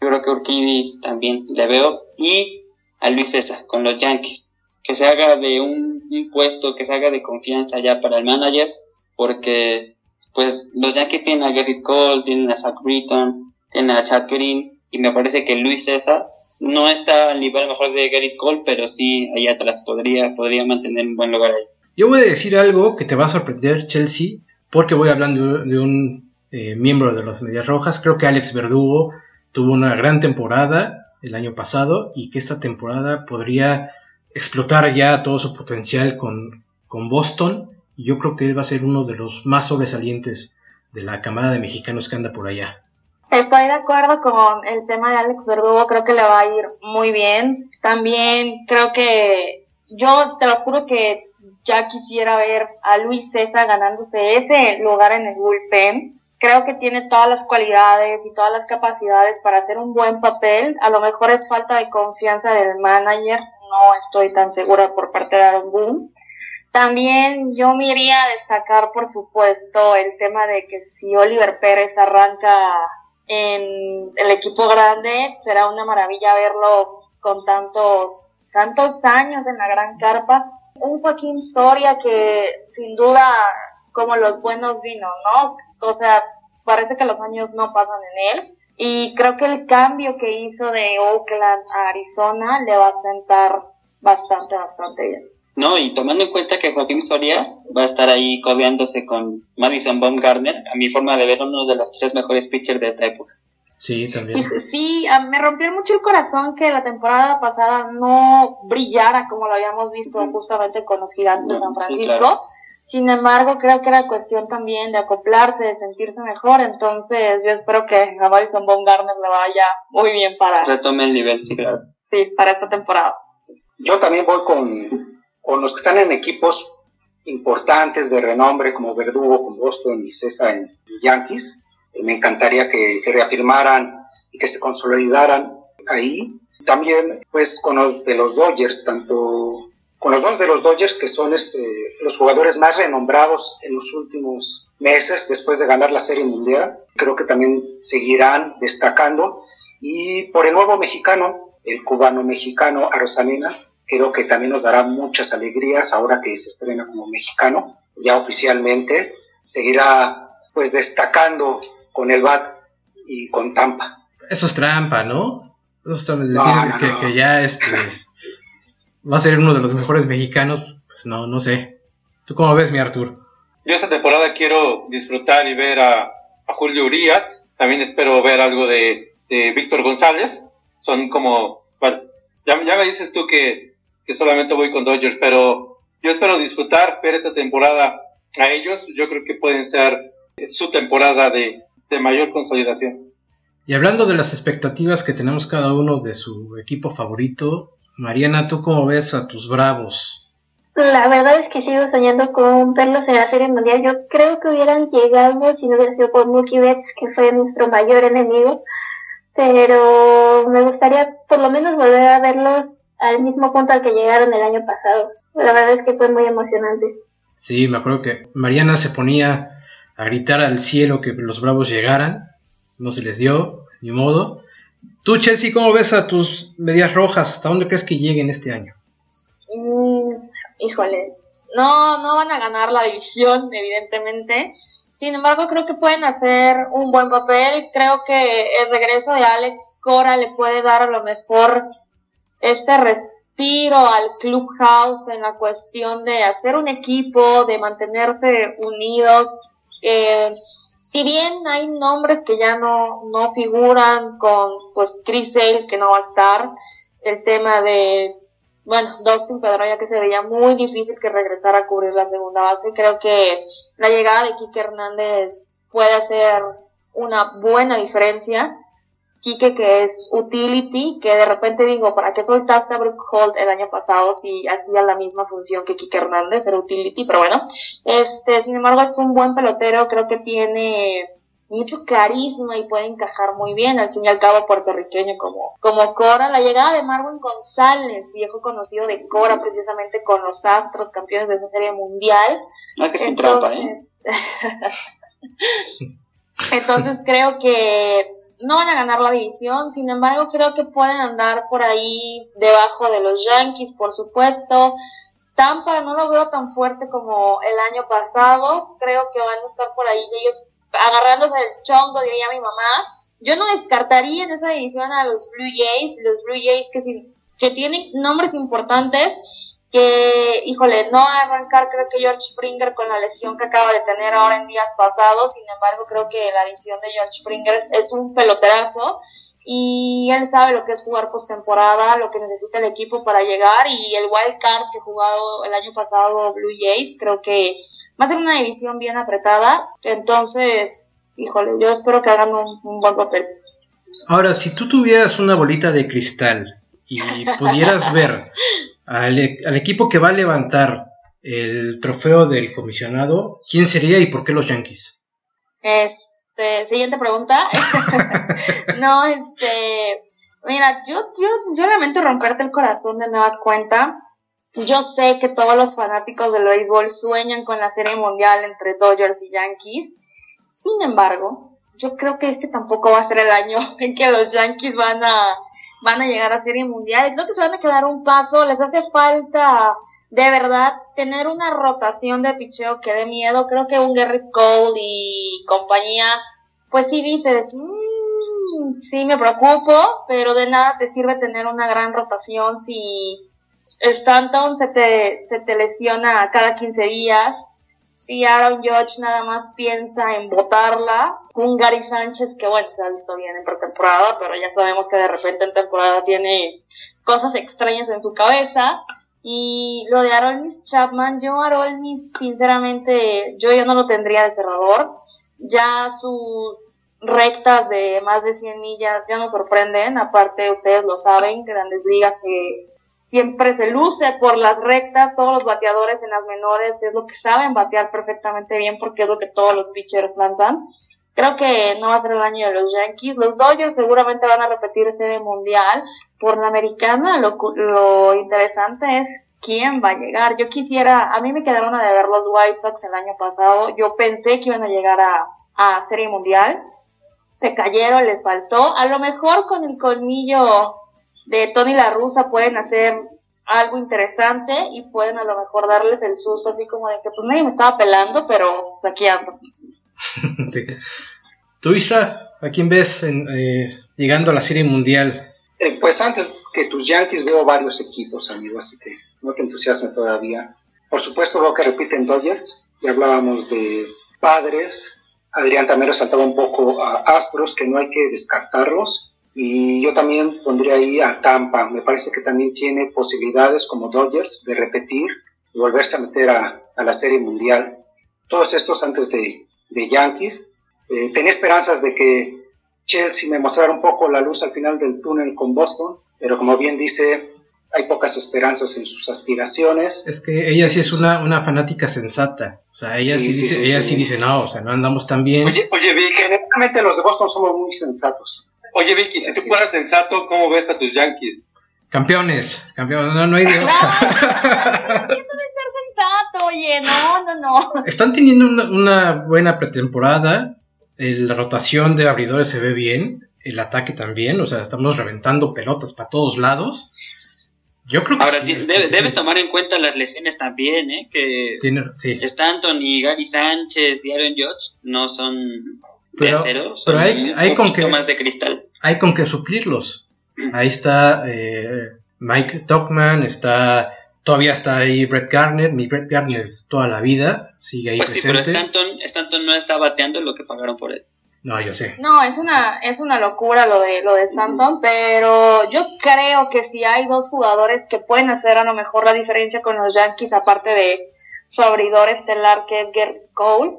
Yo creo que Urquidi también le veo. Y a Luis César con los Yankees. Que se haga de un, puesto, que se haga de confianza ya para el manager, porque pues los Yankees tienen a Garrett Cole, tienen a Zach Britton, tienen a Chad Green, y me parece que Luis César no está al nivel mejor de Garrett Cole, pero sí ahí atrás podría, podría mantener un buen lugar ahí. Yo voy a decir algo que te va a sorprender, Chelsea, porque voy hablando de un eh, miembro de los Medias Rojas. Creo que Alex Verdugo tuvo una gran temporada el año pasado y que esta temporada podría explotar ya todo su potencial con, con Boston. Y yo creo que él va a ser uno de los más sobresalientes de la camada de mexicanos que anda por allá. Estoy de acuerdo con el tema de Alex Verdugo, creo que le va a ir muy bien. También creo que yo te lo juro que ya quisiera ver a Luis César ganándose ese lugar en el bullpen. Creo que tiene todas las cualidades y todas las capacidades para hacer un buen papel. A lo mejor es falta de confianza del manager, no estoy tan segura por parte de Aaron Boone. También yo me iría a destacar, por supuesto, el tema de que si Oliver Pérez arranca en el equipo grande, será una maravilla verlo con tantos, tantos años en la gran carpa. Un Joaquín Soria que sin duda como los buenos vinos, ¿no? O sea, parece que los años no pasan en él. Y creo que el cambio que hizo de Oakland a Arizona le va a sentar bastante, bastante bien. No, y tomando en cuenta que Joaquín Soria va a estar ahí codeándose con Madison Baumgartner, a mi forma de ver, uno de los tres mejores pitchers de esta época. Sí, también. Sí, me rompió mucho el corazón que la temporada pasada no brillara como lo habíamos visto justamente con los gigantes de San Francisco. Sin embargo, creo que era cuestión también de acoplarse, de sentirse mejor. Entonces, yo espero que a Madison Baumgartner le vaya muy bien para. Retome el nivel, sí, claro. Sí, para esta temporada. Yo también voy con, con los que están en equipos importantes de renombre como Verdugo, como Boston y César en Yankees. Me encantaría que, que reafirmaran y que se consolidaran ahí. También, pues, con los de los Dodgers, tanto con los dos de los Dodgers, que son este, los jugadores más renombrados en los últimos meses después de ganar la Serie Mundial. Creo que también seguirán destacando. Y por el nuevo mexicano, el cubano mexicano Arosanena, creo que también nos dará muchas alegrías ahora que se estrena como mexicano. Ya oficialmente seguirá pues destacando con el BAT y con Tampa. Eso es trampa, ¿no? Eso es decir no, no, que, no. que, ya este, va a ser uno de los mejores mexicanos, pues no, no sé. ¿Tú cómo ves, mi Artur? Yo esta temporada quiero disfrutar y ver a, a Julio Urias. También espero ver algo de, de Víctor González. Son como, bueno, ya, ya me dices tú que, que solamente voy con Dodgers, pero yo espero disfrutar, ver esta temporada a ellos. Yo creo que pueden ser su temporada de, de mayor consolidación. Y hablando de las expectativas que tenemos cada uno de su equipo favorito, Mariana, ¿tú cómo ves a tus bravos? La verdad es que sigo soñando con verlos en la Serie Mundial. Yo creo que hubieran llegado si no hubiera sido por Mookie Betts, que fue nuestro mayor enemigo. Pero me gustaría por lo menos volver a verlos al mismo punto al que llegaron el año pasado. La verdad es que fue muy emocionante. Sí, me acuerdo que Mariana se ponía a gritar al cielo que los bravos llegaran. No se les dio, ni modo. Tú, Chelsea, ¿cómo ves a tus medias rojas? ¿Hasta dónde crees que lleguen este año? Mm, híjole, no, no van a ganar la división, evidentemente. Sin embargo, creo que pueden hacer un buen papel. Creo que el regreso de Alex Cora le puede dar a lo mejor este respiro al clubhouse en la cuestión de hacer un equipo, de mantenerse unidos. Eh, si bien hay nombres que ya no, no figuran con pues Chris Sale que no va a estar, el tema de bueno, Dustin Pedroya que se veía muy difícil que regresara a cubrir la segunda base. Creo que la llegada de Kike Hernández puede hacer una buena diferencia. Quique que es utility, que de repente digo, ¿para qué soltaste a Brooke Holt el año pasado si hacía la misma función que Quique Hernández, era utility? Pero bueno, este, sin embargo es un buen pelotero, creo que tiene mucho carisma y puede encajar muy bien, al fin y al cabo puertorriqueño como, como Cora. La llegada de Marvin González, viejo conocido de Cora precisamente con los Astros, campeones de esa serie mundial. No es que Entonces, Entonces creo que no van a ganar la división, sin embargo creo que pueden andar por ahí debajo de los Yankees, por supuesto. Tampa no lo veo tan fuerte como el año pasado, creo que van a estar por ahí ellos agarrándose el chongo, diría mi mamá. Yo no descartaría en esa división a los Blue Jays, los Blue Jays que, que tienen nombres importantes, que, híjole, no arrancar creo que George Springer con la lesión que acaba de tener ahora en días pasados, sin embargo creo que la adición de George Springer es un peloterazo y él sabe lo que es jugar postemporada, lo que necesita el equipo para llegar y el wild card que jugado el año pasado Blue Jays, creo que va a ser una división bien apretada, entonces, híjole, yo espero que hagan un, un buen papel. Ahora, si tú tuvieras una bolita de cristal y pudieras ver al, al, equipo que va a levantar el trofeo del comisionado, ¿quién sería y por qué los Yankees? Este, siguiente pregunta. no, este, mira, yo, yo, yo lamento romperte el corazón de nueva cuenta. Yo sé que todos los fanáticos del béisbol sueñan con la serie mundial entre Dodgers y Yankees. Sin embargo, yo creo que este tampoco va a ser el año en que los Yankees van a, van a llegar a Serie Mundial. Creo que se van a quedar un paso. Les hace falta, de verdad, tener una rotación de picheo que dé miedo. Creo que un Gary Cole y compañía, pues sí dices, mmm, sí me preocupo, pero de nada te sirve tener una gran rotación si Stanton se te, se te lesiona cada 15 días si Aaron Judge nada más piensa en votarla, un Gary Sánchez que bueno, se ha visto bien en pretemporada, pero ya sabemos que de repente en temporada tiene cosas extrañas en su cabeza. Y lo de Aroldis Chapman, yo Aroldis, sinceramente, yo ya no lo tendría de cerrador. Ya sus rectas de más de 100 millas ya nos sorprenden. Aparte, ustedes lo saben, Grandes Ligas se siempre se luce por las rectas, todos los bateadores en las menores es lo que saben batear perfectamente bien porque es lo que todos los pitchers lanzan. Creo que no va a ser el año de los Yankees. Los Dodgers seguramente van a repetir serie mundial por la americana. Lo, lo interesante es quién va a llegar. Yo quisiera, a mí me quedaron a ver los White Sox el año pasado. Yo pensé que iban a llegar a, a serie mundial. Se cayeron, les faltó. A lo mejor con el colmillo de Tony La Russa pueden hacer algo interesante y pueden a lo mejor darles el susto así como de que pues nadie me estaba pelando, pero pues aquí ando. ¿Tú, Isra, a quién ves eh, llegando a la Serie Mundial? Eh, pues antes que tus Yankees veo varios equipos, amigo, así que no te entusiasme todavía. Por supuesto veo que repiten Dodgers, ya hablábamos de Padres, Adrián también resaltaba un poco a Astros, que no hay que descartarlos, y yo también pondría ahí a Tampa. Me parece que también tiene posibilidades como Dodgers de repetir y volverse a meter a, la Serie Mundial. Todos estos antes de, de Yankees. Eh, tenía esperanzas de que Chelsea me mostrara un poco la luz al final del túnel con Boston, pero como bien dice, hay pocas esperanzas en sus aspiraciones. Es que ella sí es una, una fanática sensata. O sea, ella sí, dice, ella sí, dice, no, o sea, no andamos tan bien. Oye, oye, generalmente los de Boston somos muy sensatos. Oye, Vicky, si tú fueras sensato, ¿cómo ves a tus Yankees? Campeones, campeones, no, no hay Dios. Eso de ser sensato, oye, no, no, no. Están teniendo una, una buena pretemporada, la rotación de abridores se ve bien, el ataque también, o sea, estamos reventando pelotas para todos lados. Yo creo que Ahora, sí, debes tomar en cuenta las lesiones también, ¿eh? Que tiene, sí. Stanton y Gary Sánchez y Aaron Judge no son pero, de acero, pero hay, hay con que más de cristal. hay con que suplirlos. Ahí está eh, Mike Tuckman, está todavía está ahí Brett Garner, mi Brett Garner toda la vida, sigue ahí Pues sí, pero. Stanton, Stanton no está bateando lo que pagaron por él. No, yo sé. No, es una, es una locura lo de, lo de Stanton, pero yo creo que si hay dos jugadores que pueden hacer a lo mejor la diferencia con los Yankees, aparte de su abridor estelar que es Garrett Cole,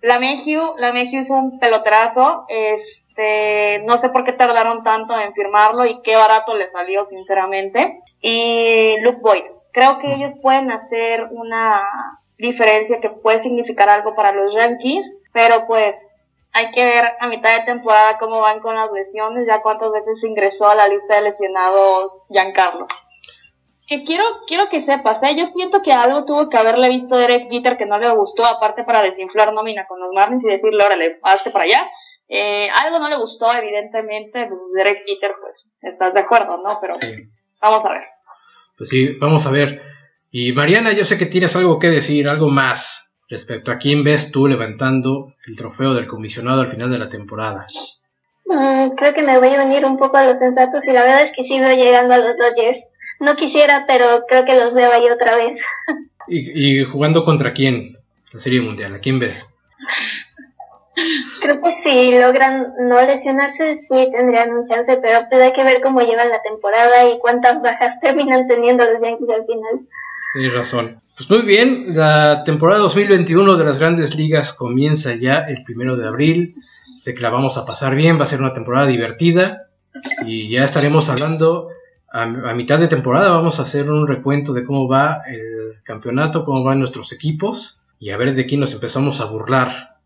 la Mayhew, la Mayhew es un pelotrazo, este, no sé por qué tardaron tanto en firmarlo y qué barato le salió, sinceramente. Y Luke Boyd, creo que ellos pueden hacer una diferencia que puede significar algo para los Yankees, pero pues hay que ver a mitad de temporada cómo van con las lesiones, ya cuántas veces ingresó a la lista de lesionados Giancarlo. Que quiero, quiero que sepas, ¿eh? yo siento que algo tuvo que haberle visto Derek Jeter que no le gustó, aparte para desinflar nómina con los Marlins y decirle, órale, hazte para allá. Eh, algo no le gustó, evidentemente, Derek Jeter, pues, estás de acuerdo, ¿no? Pero Sí. vamos a ver. Pues sí, vamos a ver. Y Mariana, yo sé que tienes algo que decir, algo más respecto a quién ves tú levantando el trofeo del comisionado al final de la temporada. Mm, creo que me voy a unir un poco a los sensatos y la verdad es que sí veo llegando a los Dodgers. No quisiera, pero creo que los veo ahí otra vez. ¿Y, y jugando contra quién? La Serie Mundial, ¿a quién ves? Creo que si logran no lesionarse, sí tendrían un chance, pero pues hay que ver cómo llevan la temporada y cuántas bajas terminan teniendo los Yankees al final. Tienes razón. Pues muy bien, la temporada 2021 de las grandes ligas comienza ya el primero de abril. Sé que la vamos a pasar bien, va a ser una temporada divertida. Y ya estaremos hablando a, mitad de temporada. Vamos a hacer un recuento de cómo va el campeonato, cómo van nuestros equipos y a ver de quién nos empezamos a burlar.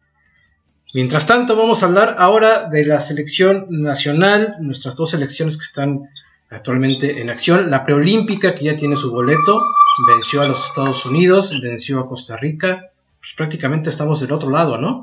Mientras tanto, vamos a hablar ahora de la selección nacional, nuestras dos selecciones que están actualmente en acción. La preolímpica, que ya tiene su boleto, venció a los Estados Unidos, venció a Costa Rica. Pues prácticamente estamos del otro lado, ¿no?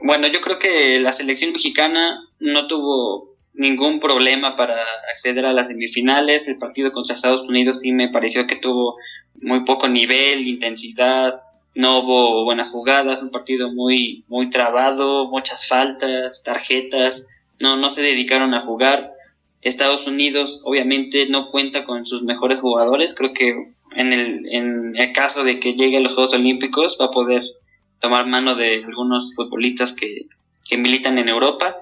Bueno, yo creo que la selección mexicana no tuvo ningún problema para acceder a las semifinales. El partido contra Estados Unidos sí me pareció que tuvo muy poco nivel, intensidad, no hubo buenas jugadas, un partido muy, muy trabado, muchas faltas, tarjetas, no, no se dedicaron a jugar. Estados Unidos obviamente no cuenta con sus mejores jugadores, creo que en el, en el caso de que llegue a los Juegos Olímpicos va a poder tomar mano de algunos futbolistas que, que militan en Europa.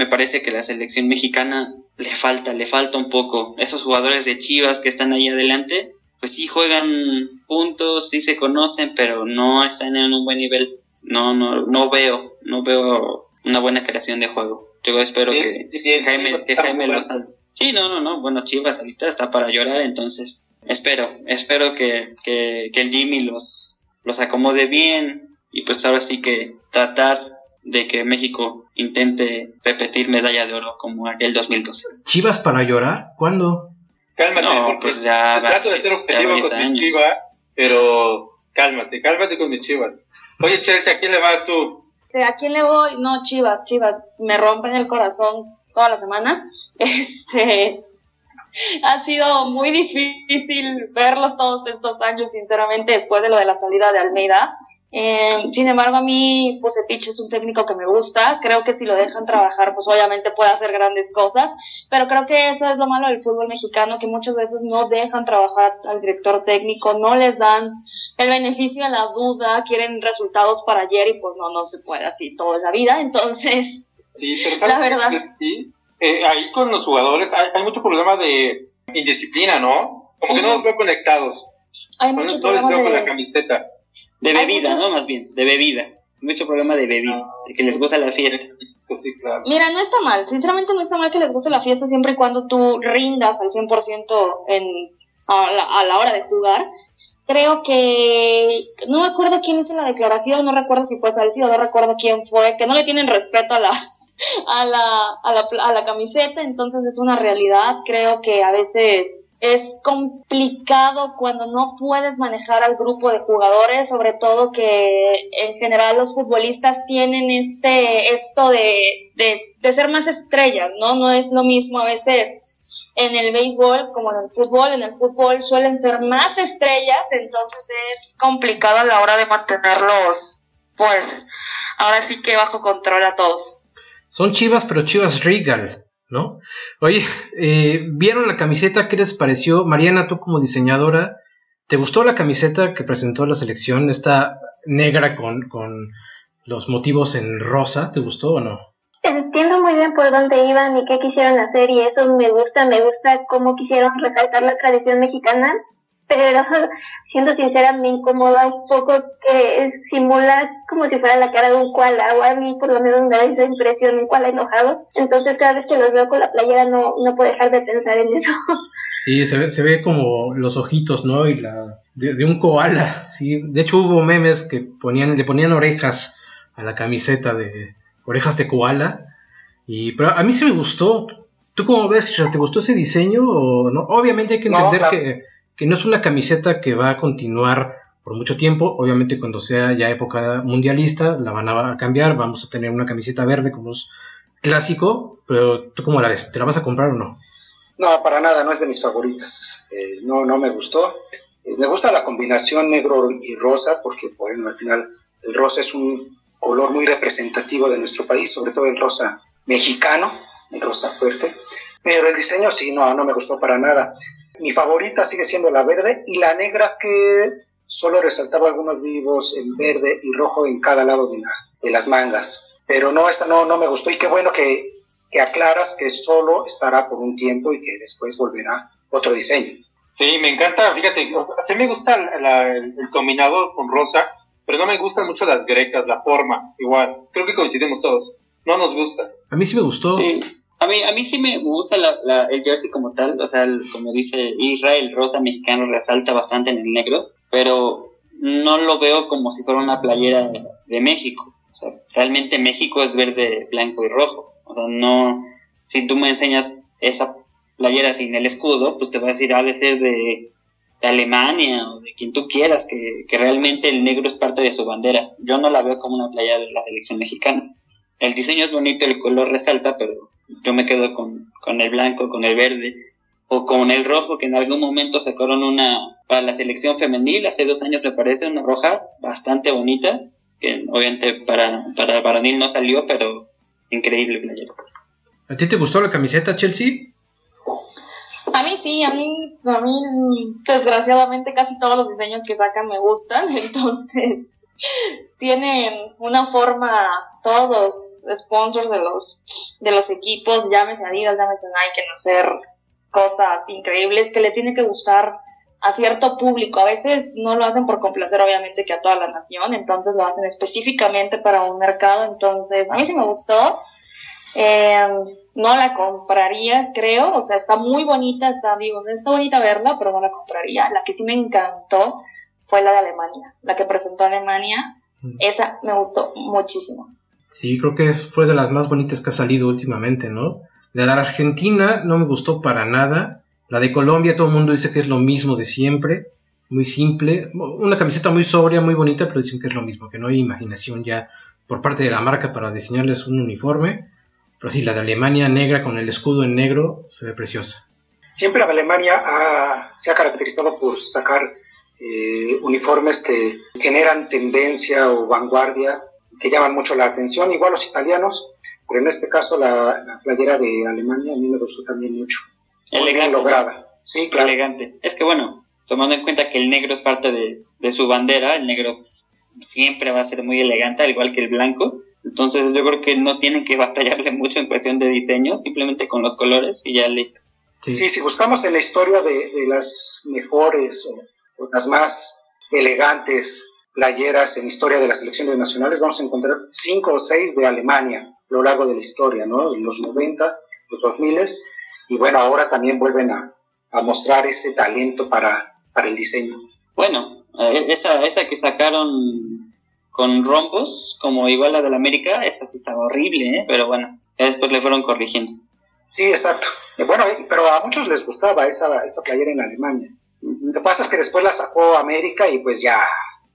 Me parece que la selección mexicana le falta, le falta un poco. Esos jugadores de Chivas que están ahí adelante, pues sí juegan juntos, sí se conocen, pero no están en un buen nivel. No, no, no veo, no veo una buena creación de juego. Yo espero que, que Jaime, que Jaime Lozano. Sí, no, no, no. Bueno, Chivas ahorita está para llorar, entonces espero, espero que, que, que el Jimmy los, los acomode bien y pues ahora sí que tratar de que México intente repetir medalla de oro como aquel 2012. ¿Chivas para llorar? ¿Cuándo? Cálmate, No, porque pues ya va- trato de ser objetivo mis años. chivas, pero cálmate, cálmate con mis chivas. Oye, Chelsea, ¿a quién le vas tú? ¿A quién le voy? No, Chivas, Chivas. Me rompen el corazón todas las semanas. Este, ha sido muy difícil verlos todos estos años, sinceramente, después de lo de la salida de Almeida. Eh, sin embargo, a mí Bucetich es un técnico que me gusta. Creo que si lo dejan trabajar, pues obviamente puede hacer grandes cosas. Pero creo que eso es lo malo del fútbol mexicano, que muchas veces no dejan trabajar al director técnico, no les dan el beneficio de la duda, quieren resultados para ayer y pues no, no se puede así toda la vida. Entonces, Sí, pero ¿sabes La verdad. qué? Sí, eh, ahí con los jugadores hay, hay mucho problema de indisciplina, ¿no? Como que no los veo conectados. hay mucho no problema veo con la de... camiseta. De bebida, muchos- ¿no? Más bien, de bebida. Mucho problema de bebida, de que les gusta la fiesta. Pues sí, claro. Mira, no está mal, sinceramente no está mal que les guste la fiesta siempre y cuando tú rindas al 100% en, a, la, a la hora de jugar. Creo que, no me acuerdo quién hizo la declaración, no recuerdo si fue Salcido, no recuerdo quién fue, que no le tienen respeto a la, a la, a la, a la camiseta, entonces es una realidad. Creo que a veces es complicado cuando no puedes manejar al grupo de jugadores, sobre todo que en general los futbolistas tienen este, esto de, de, de ser más estrellas, ¿no? No es lo mismo a veces en el béisbol como en el fútbol. En el fútbol suelen ser más estrellas, entonces es complicado a la hora de mantenerlos, pues, ahora sí que bajo control a todos. Son Chivas, pero Chivas Regal. ¿no? Oye, eh, ¿vieron la camiseta? ¿Qué les pareció? Mariana, tú como diseñadora, ¿te gustó la camiseta que presentó la selección? Esta negra con, con los motivos en rosa, ¿te gustó o no? Entiendo muy bien por dónde iban y qué quisieron hacer y eso me gusta, me gusta cómo quisieron resaltar la tradición mexicana, pero siendo sincera me incomoda un poco que simula como si fuera la cara de un koala o a mí por lo menos me da esa impresión un koala enojado, entonces cada vez que los veo con la playera no, no puedo dejar de pensar en eso. Sí, se ve, se ve como los ojitos, ¿no? Y la de, de un koala, sí. De hecho hubo memes que ponían, le ponían orejas a la camiseta de orejas de koala. Y, pero a mí sí me gustó. ¿Tú cómo ves? ¿Te gustó ese diseño o no? Obviamente hay que No, entender que, que no es una camiseta que va a continuar por mucho tiempo. Obviamente cuando sea ya época mundialista la van a cambiar. Vamos a tener una camiseta verde como es clásico. Pero ¿tú cómo la ves? ¿Te la vas a comprar o no? No, para nada, no es de mis favoritas. Eh, no, no me gustó. Eh, me gusta la combinación negro y rosa porque, bueno, al final el rosa es un color muy representativo de nuestro país, sobre todo el rosa mexicano, el rosa fuerte. Pero el diseño sí, no, no me gustó para nada. Mi favorita sigue siendo la verde y la negra que solo resaltaba algunos vivos en verde y rojo en cada lado de, la- de las mangas. Pero no, esa no, no me gustó y qué bueno que, que aclaras que solo estará por un tiempo y que después volverá otro diseño. Sí, me encanta, fíjate, o sea, sí me gusta la- la- el, el combinado con rosa, pero no me gustan mucho las grecas, la forma, igual. Creo que coincidimos todos. No nos gusta. A mí sí me gustó. Sí, a mí, a mí sí me gusta la, el jersey como tal, o sea, como dice Israel, el rosa mexicano resalta bastante en el negro, pero no lo veo como si fuera una playera de, México. O sea, realmente México es verde, blanco y rojo. O sea, no, si tú me enseñas esa playera sin el escudo, pues te va a decir, ha de ser de, de Alemania o de quien tú quieras, que, que realmente el negro es parte de su bandera. Yo no la veo como una playera de la selección mexicana. El diseño es bonito, el color resalta, pero yo me quedo con, con el blanco, con el verde o con el rojo, que en algún momento sacaron una para la selección femenil, hace dos años me parece, una roja bastante bonita, que obviamente para, para varonil no salió, pero increíble playera. ¿A ti te gustó la camiseta, Chelsea? A mí sí, a mí, a mí desgraciadamente casi todos los diseños que sacan me gustan, entonces tienen una forma, todos los sponsors de los, de los equipos, llámese Adidas, llámese Nike, en hacer cosas increíbles que le tiene que gustar a cierto público. A veces no lo hacen por complacer, obviamente, que a toda la nación, entonces lo hacen específicamente para un mercado. Entonces, a mí sí me gustó. Eh, no la compraría, creo. O sea, está muy bonita, está, digo, está bonita verla, pero no la compraría. La que sí me encantó fue la de Alemania, la que presentó Alemania. Esa me gustó muchísimo. Sí, creo que fue de las más bonitas que ha salido últimamente, ¿no? La de la Argentina no me gustó para nada. La de Colombia todo el mundo dice que es lo mismo de siempre. Muy simple. Una camiseta muy sobria, muy bonita, pero dicen que es lo mismo, que no hay imaginación ya por parte de la marca para diseñarles un uniforme. Pero sí, la de Alemania negra con el escudo en negro se ve preciosa. Siempre Alemania ha- se ha caracterizado por sacar eh, uniformes que generan tendencia o vanguardia, que llaman mucho la atención, igual los italianos, pero en este caso la, la playera de Alemania a mí me gustó también mucho. Muy bien Elegante. lograda. Sí, claro. elegante. Es que bueno, tomando en cuenta que el negro es parte de, de su bandera, el negro pues, siempre va a ser muy elegante, al igual que el blanco. Entonces yo creo que no tienen que batallarle mucho en cuestión de diseño, simplemente con los colores y ya listo. Sí, Sí, si buscamos en la historia de, de las mejores o, las más elegantes playeras en historia de las selecciones nacionales, vamos a encontrar cinco o seis de Alemania a lo largo de la historia, ¿no? En los 90, los 2000 y bueno, ahora también vuelven a, a mostrar ese talento para, para el diseño. Bueno, eh, esa, esa que sacaron con rombos, como igual la del América, esa sí estaba horrible, ¿eh? pero bueno, después le fueron corrigiendo. Sí, exacto. Eh, Bueno, eh, pero a muchos les gustaba esa, esa playera en Alemania. Lo que pasa es que después la sacó América y pues ya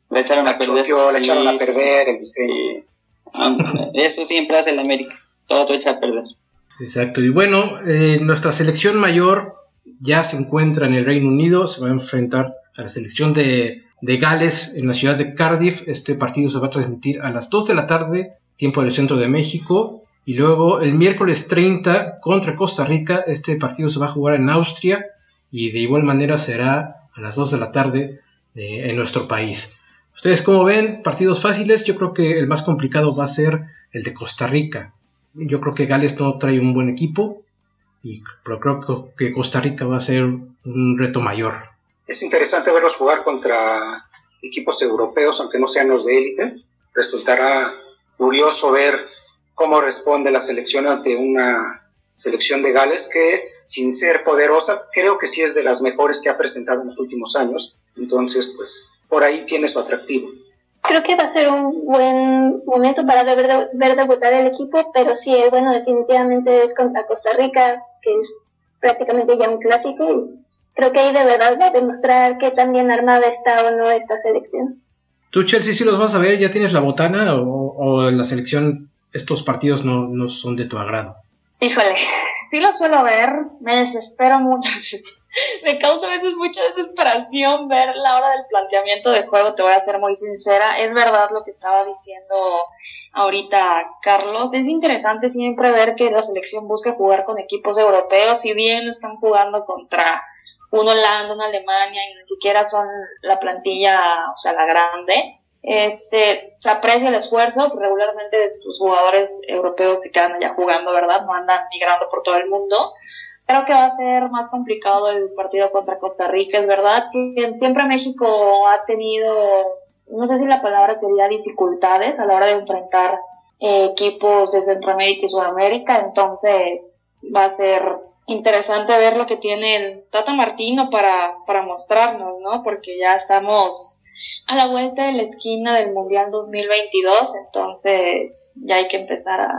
La echaron a perder. choteó, la Sí, echaron a sí, perder el diseño. sí. Eso siempre hace el América, todo echa a perder. Exacto. Y bueno, eh, nuestra selección mayor ya se encuentra en el Reino Unido, se va a enfrentar a la selección de, de Gales en la ciudad de Cardiff. Este partido se va a transmitir a las 2 de la tarde, tiempo del centro de México. Y luego el miércoles 30 contra Costa Rica, este partido se va a jugar en Austria y de igual manera será a las 2 de la tarde eh, en nuestro país. Ustedes como ven, partidos fáciles, yo creo que el más complicado va a ser el de Costa Rica. Yo creo que Gales no trae un buen equipo, y, pero creo que Costa Rica va a ser un reto mayor. Es interesante verlos jugar contra equipos europeos, aunque no sean los de élite. Resultará curioso ver cómo responde la selección ante una selección de Gales que, sin ser poderosa, creo que sí es de las mejores que ha presentado en los últimos años. Entonces, pues, por ahí tiene su atractivo. Creo que va a ser un buen momento para ver, ver debutar el equipo, pero sí, bueno, definitivamente es contra Costa Rica, que es prácticamente ya un clásico. creo que ahí de verdad va a demostrar qué tan bien armada está o no esta selección. ¿Tú, Chelsea, si los vas a ver? ¿Ya tienes la botana o, o la selección, estos partidos no, no son de tu agrado? Híjole, sí lo suelo ver, me desespero mucho. me causa a veces mucha desesperación ver la hora del planteamiento de juego, te voy a ser muy sincera. Es verdad lo que estaba diciendo ahorita Carlos. Es interesante siempre ver que la selección busca jugar con equipos europeos, si bien están jugando contra un Holanda, una Alemania y ni siquiera son la plantilla, o sea, la grande este, se aprecia el esfuerzo, regularmente los jugadores europeos se quedan allá jugando, ¿verdad? No andan migrando por todo el mundo. Creo que va a ser más complicado el partido contra Costa Rica, es verdad. Siempre México ha tenido, no sé si la palabra sería dificultades a la hora de enfrentar eh, equipos de Centroamérica y Sudamérica, entonces va a ser interesante ver lo que tiene el Tata Martino para, para mostrarnos, ¿no? Porque ya estamos a la vuelta de la esquina del Mundial 2022, entonces ya hay que empezar a,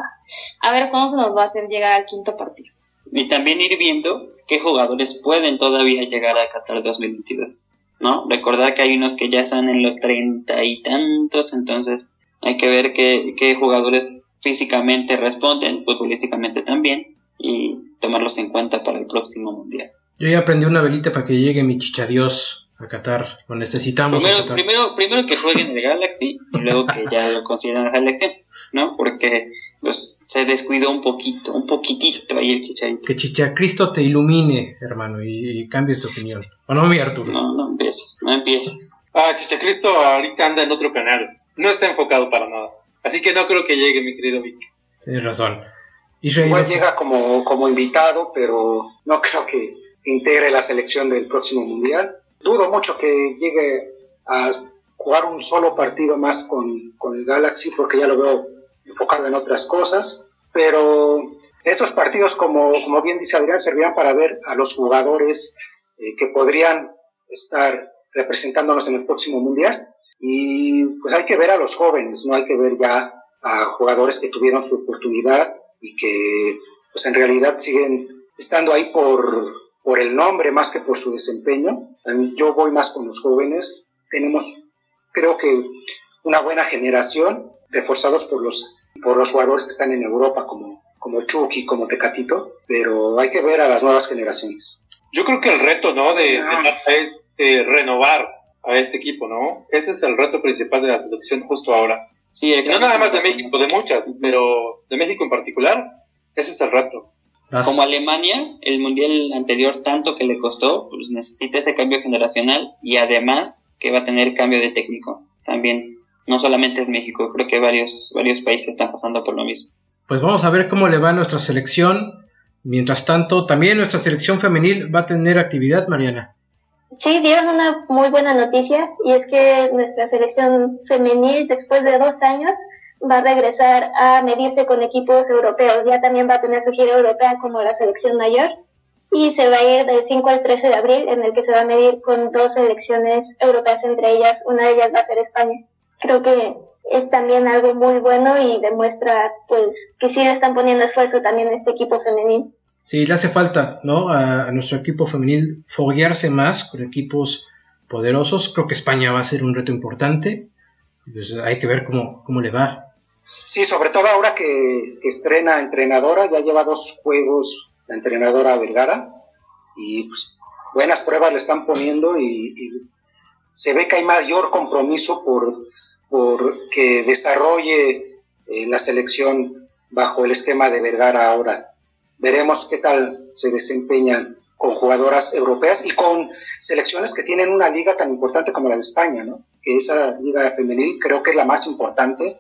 a ver cómo se nos va a hacer llegar al quinto partido. Y también ir viendo qué jugadores pueden todavía llegar a Qatar 2022, ¿no? Recordar que hay unos que ya están en los treinta y tantos, entonces hay que ver qué, qué jugadores físicamente responden, futbolísticamente también, y tomarlos en cuenta para el próximo Mundial. Yo ya aprendí una velita para que llegue mi chichadios a Qatar. Lo necesitamos. Primero, primero, primero que jueguen el Galaxy y luego que ya lo consideren la selección, ¿no? Porque pues, se descuidó un poquito, un poquitito ahí el chicharito. Que Chichacristo te ilumine, hermano, y, y cambies tu opinión. ¿O no, mi Arturo? No, no empieces, no empieces. Ah, Chichacristo ahorita anda en otro canal. No está enfocado para nada. Así que no creo que llegue, mi querido Vic. Tienes razón. Igual llega como, como invitado, pero no creo que integre la selección del próximo mundial dudo mucho que llegue a jugar un solo partido más con, con, el Galaxy porque ya lo veo enfocado en otras cosas, pero estos partidos, como, como bien dice Adrián, servirán para ver a los jugadores eh, que podrían estar representándonos en el próximo Mundial. Y pues hay que ver a los jóvenes, no hay que ver ya a jugadores que tuvieron su oportunidad y que pues en realidad siguen estando ahí por, por el nombre más que por su desempeño. Yo voy más con los jóvenes. Tenemos, creo que, una buena generación, reforzados por los, por los jugadores que están en Europa, como, como Chucky, como Tecatito, pero hay que ver a las nuevas generaciones. Yo creo que el reto, ¿no? De, ah. es eh, renovar a este equipo, ¿no? Ese es el reto principal de la selección justo ahora. Sí, no nada más de México, de muchas, pero de México en particular, ese es el reto. Como Alemania, el mundial anterior, tanto que le costó, pues necesita ese cambio generacional y además que va a tener cambio de técnico también. No solamente es México, creo que varios, varios países están pasando por lo mismo. Pues vamos a ver cómo le va a nuestra selección. Mientras tanto, también nuestra selección femenil va a tener actividad, Mariana. Sí, dieron una muy buena noticia y es que nuestra selección femenil, después de dos años, va a regresar a medirse con equipos europeos. Ya también va a tener su gira europea como la selección mayor y se va a ir del 5 al 13 de abril en el que se va a medir con dos selecciones europeas entre ellas. Una de ellas va a ser España. Creo que es también algo muy bueno y demuestra pues que sí le están poniendo esfuerzo también a este equipo femenil. Sí, le hace falta, ¿no? A, nuestro equipo femenil foguearse más con equipos poderosos. Creo que España va a ser un reto importante. Pues hay que ver cómo, cómo le va. Sí, sobre todo ahora que, estrena entrenadora, ya lleva dos juegos la entrenadora Vergara y pues, buenas pruebas le están poniendo y, se ve que hay mayor compromiso por, por que desarrolle eh, la selección bajo el esquema de Vergara ahora. Veremos qué tal se desempeñan con jugadoras europeas y con selecciones que tienen una liga tan importante como la de España, ¿no? Que esa liga femenil creo que es la más importante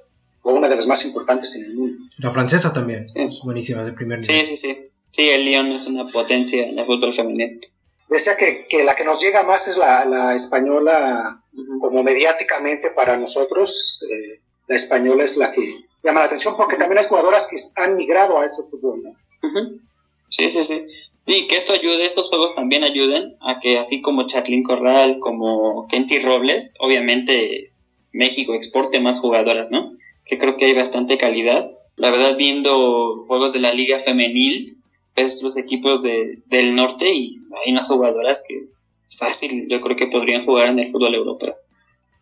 o una de las más importantes en el mundo. La francesa también, es buenísima de primer nivel. Sí, sí, sí. Sí, el Lyon es una potencia en el fútbol femenil. Decía que, que la que nos llega más es la, la española, como mediáticamente para nosotros, eh, la española es la que llama la atención porque también hay jugadoras que han migrado a ese fútbol. ¿no? Sí, sí, sí. Y que esto ayude, estos juegos también ayuden a que así como Chatlin Corral, como Kenty Robles, obviamente México exporte más jugadoras, ¿no? Que creo que hay bastante calidad. La verdad, viendo juegos de la liga femenil, ves los equipos de, del norte y hay unas jugadoras que fácil, yo creo que podrían jugar en el fútbol europeo.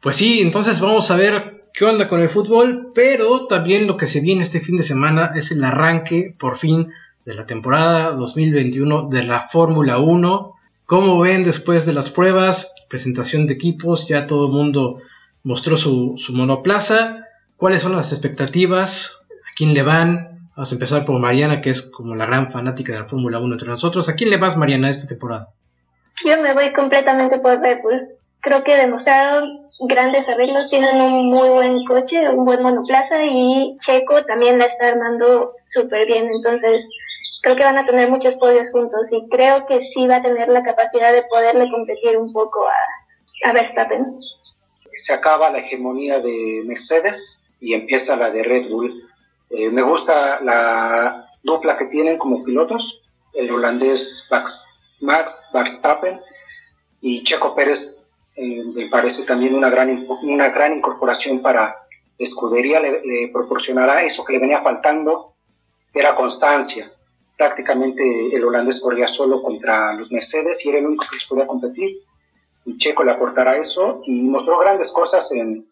Pues sí, entonces vamos a ver qué onda con el fútbol, pero también lo que se viene este fin de semana es el arranque, por fin, de la temporada 2021 de la Fórmula 1. Como ven después de las pruebas, presentación de equipos, ya todo el mundo mostró su, su monoplaza. ¿Cuáles son las expectativas? ¿A quién le van? Vamos a empezar por Mariana, que es como la gran fanática de la Fórmula 1 entre nosotros. ¿A quién le vas, Mariana, esta temporada? Yo me voy completamente por Red Bull. Creo que demostraron grandes arreglos, tienen un muy buen coche, un buen monoplaza y Checo también la está armando súper bien. Entonces, creo que van a tener muchos podios juntos y creo que sí va a tener la capacidad de poderle competir un poco a, a Verstappen. Se acaba la hegemonía de Mercedes y empieza la de Red Bull. Eh, me gusta la dupla que tienen como pilotos, el holandés Max Verstappen y Checo Pérez eh, me parece también una gran, una gran incorporación para escudería, le, le proporcionará eso que le venía faltando, era constancia prácticamente el holandés corría solo contra los Mercedes y era el único que les podía competir. Y Checo le aportará eso y mostró grandes cosas en,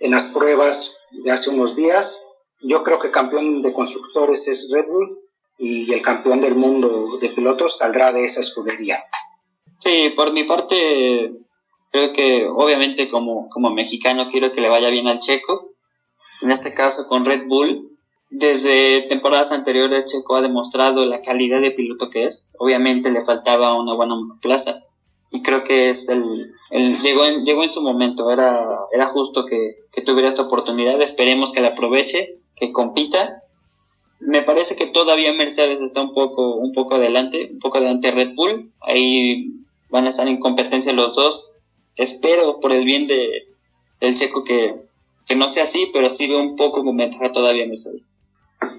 en las pruebas de hace unos días. Yo creo que campeón de constructores es Red Bull y el campeón del mundo de pilotos saldrá de esa escudería. Sí, por mi parte, creo que obviamente como, como mexicano quiero que le vaya bien al Checo. En este caso con Red Bull, desde temporadas anteriores Checo ha demostrado la calidad de piloto que es. Obviamente le faltaba una buena plaza y creo que es el, llegó, en, llegó en su momento. Era, era justo que, que tuviera esta oportunidad. Esperemos que la aproveche, que compita. Me parece que todavía Mercedes está un poco, un poco adelante, un poco adelante Red Bull. Ahí van a estar en competencia los dos. Espero por el bien de, del Checo que, que no sea así, pero sí veo un poco con ventaja todavía Mercedes.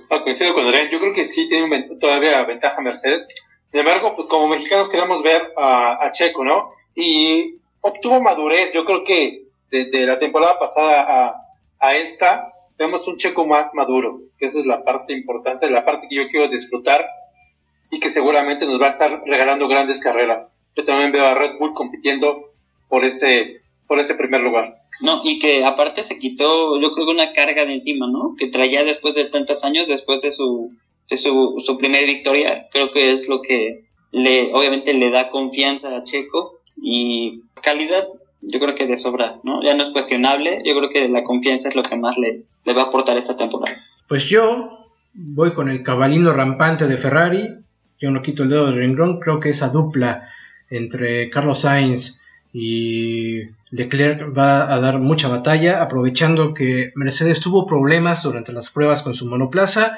Ah, coincido con Adrián, yo creo que sí tiene todavía ventaja Mercedes. Sin embargo, pues como mexicanos queremos ver a, Checo, ¿no? Y obtuvo madurez, yo creo que de, la temporada pasada a, esta, vemos un Checo más maduro, que esa es la parte importante, la parte que yo quiero disfrutar y que seguramente nos va a estar regalando grandes carreras. Yo también veo a Red Bull compitiendo por ese, por ese primer lugar. No, y que aparte se quitó, yo creo que una carga de encima, ¿no? Que traía después de tantos años, después de su, su, su primera victoria, creo que es lo que le, obviamente le da confianza a Checo y calidad, yo creo que de sobra, ¿no? Ya no es cuestionable, yo creo que la confianza es lo que más le, le va a aportar esta temporada. Pues yo voy con el cabalino rampante de Ferrari, yo no quito el dedo del renglón, creo que esa dupla entre Carlos Sainz y Leclerc va a dar mucha batalla, aprovechando que Mercedes tuvo problemas durante las pruebas con su monoplaza.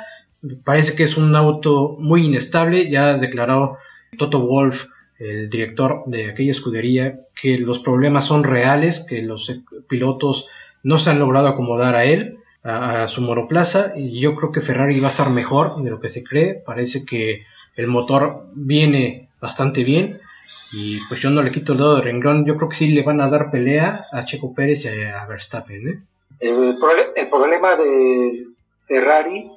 Parece que es un auto muy inestable, ya declaró Toto Wolf, el director de aquella escudería, que los problemas son reales, que los pilotos no se han logrado acomodar a él, a, a su monoplaza, y yo creo que Ferrari va a estar mejor de lo que se cree. Parece que el motor viene bastante bien y pues yo no le quito el dedo de renglón. Yo creo que sí le van a dar pelea a Checo Pérez y a Verstappen. ¿eh? El, problema de Ferrari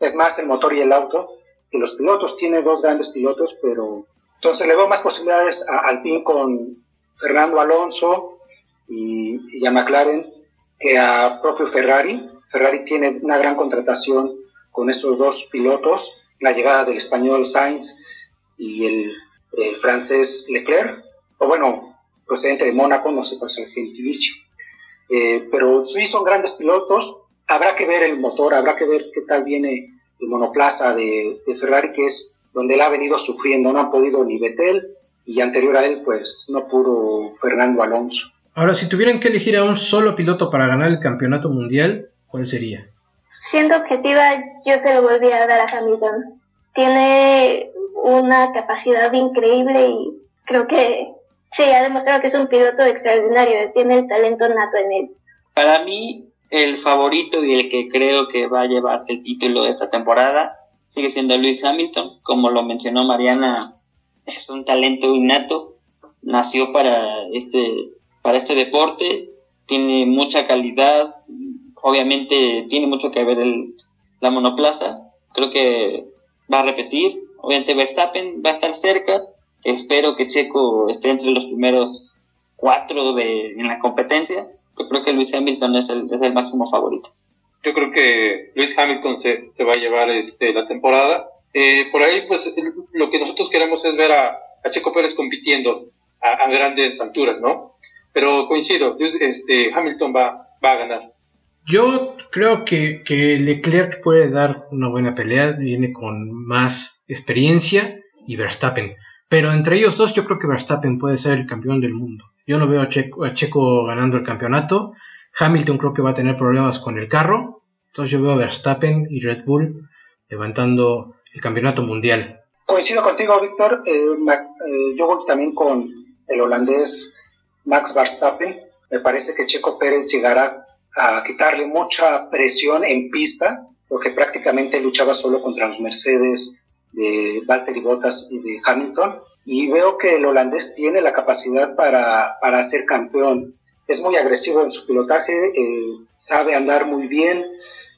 es más el motor y el auto. Que los pilotos tiene dos grandes pilotos, pero entonces le veo más posibilidades a Alpine con Fernando Alonso y, a McLaren que a propio Ferrari. Ferrari tiene una gran contratación con estos dos pilotos, la llegada del español Sainz y el el francés Leclerc, o bueno, procedente de Mónaco, no sé cuál es el gentilicio. Eh, pero sí son grandes pilotos, habrá que ver el motor, habrá que ver qué tal viene monoplaza de, Ferrari, que es donde él ha venido sufriendo. No han podido ni Vettel y anterior a él, pues no pudo Fernando Alonso. Ahora, si tuvieran que elegir a un solo piloto para ganar el campeonato mundial, ¿cuál sería? Siendo objetiva, yo se lo volví a dar a Hamilton. Tiene una capacidad increíble y creo que sí, ha demostrado que es un piloto extraordinario, tiene el talento nato en él. Para mí, el favorito y el que creo que va a llevarse el título de esta temporada sigue siendo Lewis Hamilton. Como lo mencionó Mariana, es un talento innato, nació para este, para este deporte, tiene mucha calidad, obviamente tiene mucho que ver el, la monoplaza, creo que va a repetir, obviamente Verstappen va a estar cerca, espero que Checo esté entre los primeros cuatro de, en la competencia, yo creo que Luis Hamilton es el, es el máximo favorito. Yo creo que Luis Hamilton se, se va a llevar este, la temporada. Eh, por ahí, pues, lo que nosotros queremos es ver a, a Checo Pérez compitiendo a, a, grandes alturas, ¿no? Pero coincido, este, Hamilton va, va a ganar. Yo creo que, que Leclerc puede dar una buena pelea, viene con más experiencia y Verstappen. Pero entre ellos dos yo creo que Verstappen puede ser el campeón del mundo. Yo no veo a Checo, ganando el campeonato. Hamilton creo que va a tener problemas con el carro. Entonces yo veo a Verstappen y Red Bull levantando el campeonato mundial. Coincido contigo, Víctor. Eh, eh, yo voy también con el holandés Max Verstappen. Me parece que Checo Pérez llegará a quitarle mucha presión en pista, porque prácticamente luchaba solo contra los Mercedes de Valtteri Bottas y de Hamilton. Y veo que el holandés tiene la capacidad para, para ser campeón. Es muy agresivo en su pilotaje, eh, sabe andar muy bien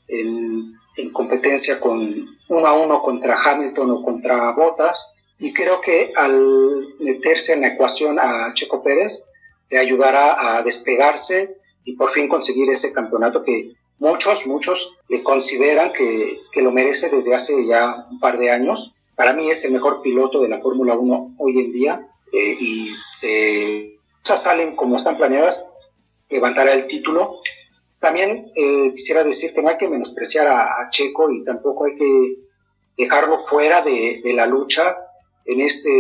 en, en, competencia con uno a uno contra Hamilton o contra Bottas. Y creo que al meterse en la ecuación a Checo Pérez, le ayudará a despegarse y por fin conseguir ese campeonato que muchos, muchos le consideran que, que, lo merece desde hace ya un par de años. Para mí es el mejor piloto de la Fórmula 1 hoy en día eh, y se cosas salen como están planeadas, levantará el título. También eh, quisiera decir que no hay que menospreciar a, Checo y tampoco hay que dejarlo fuera de, de la lucha en este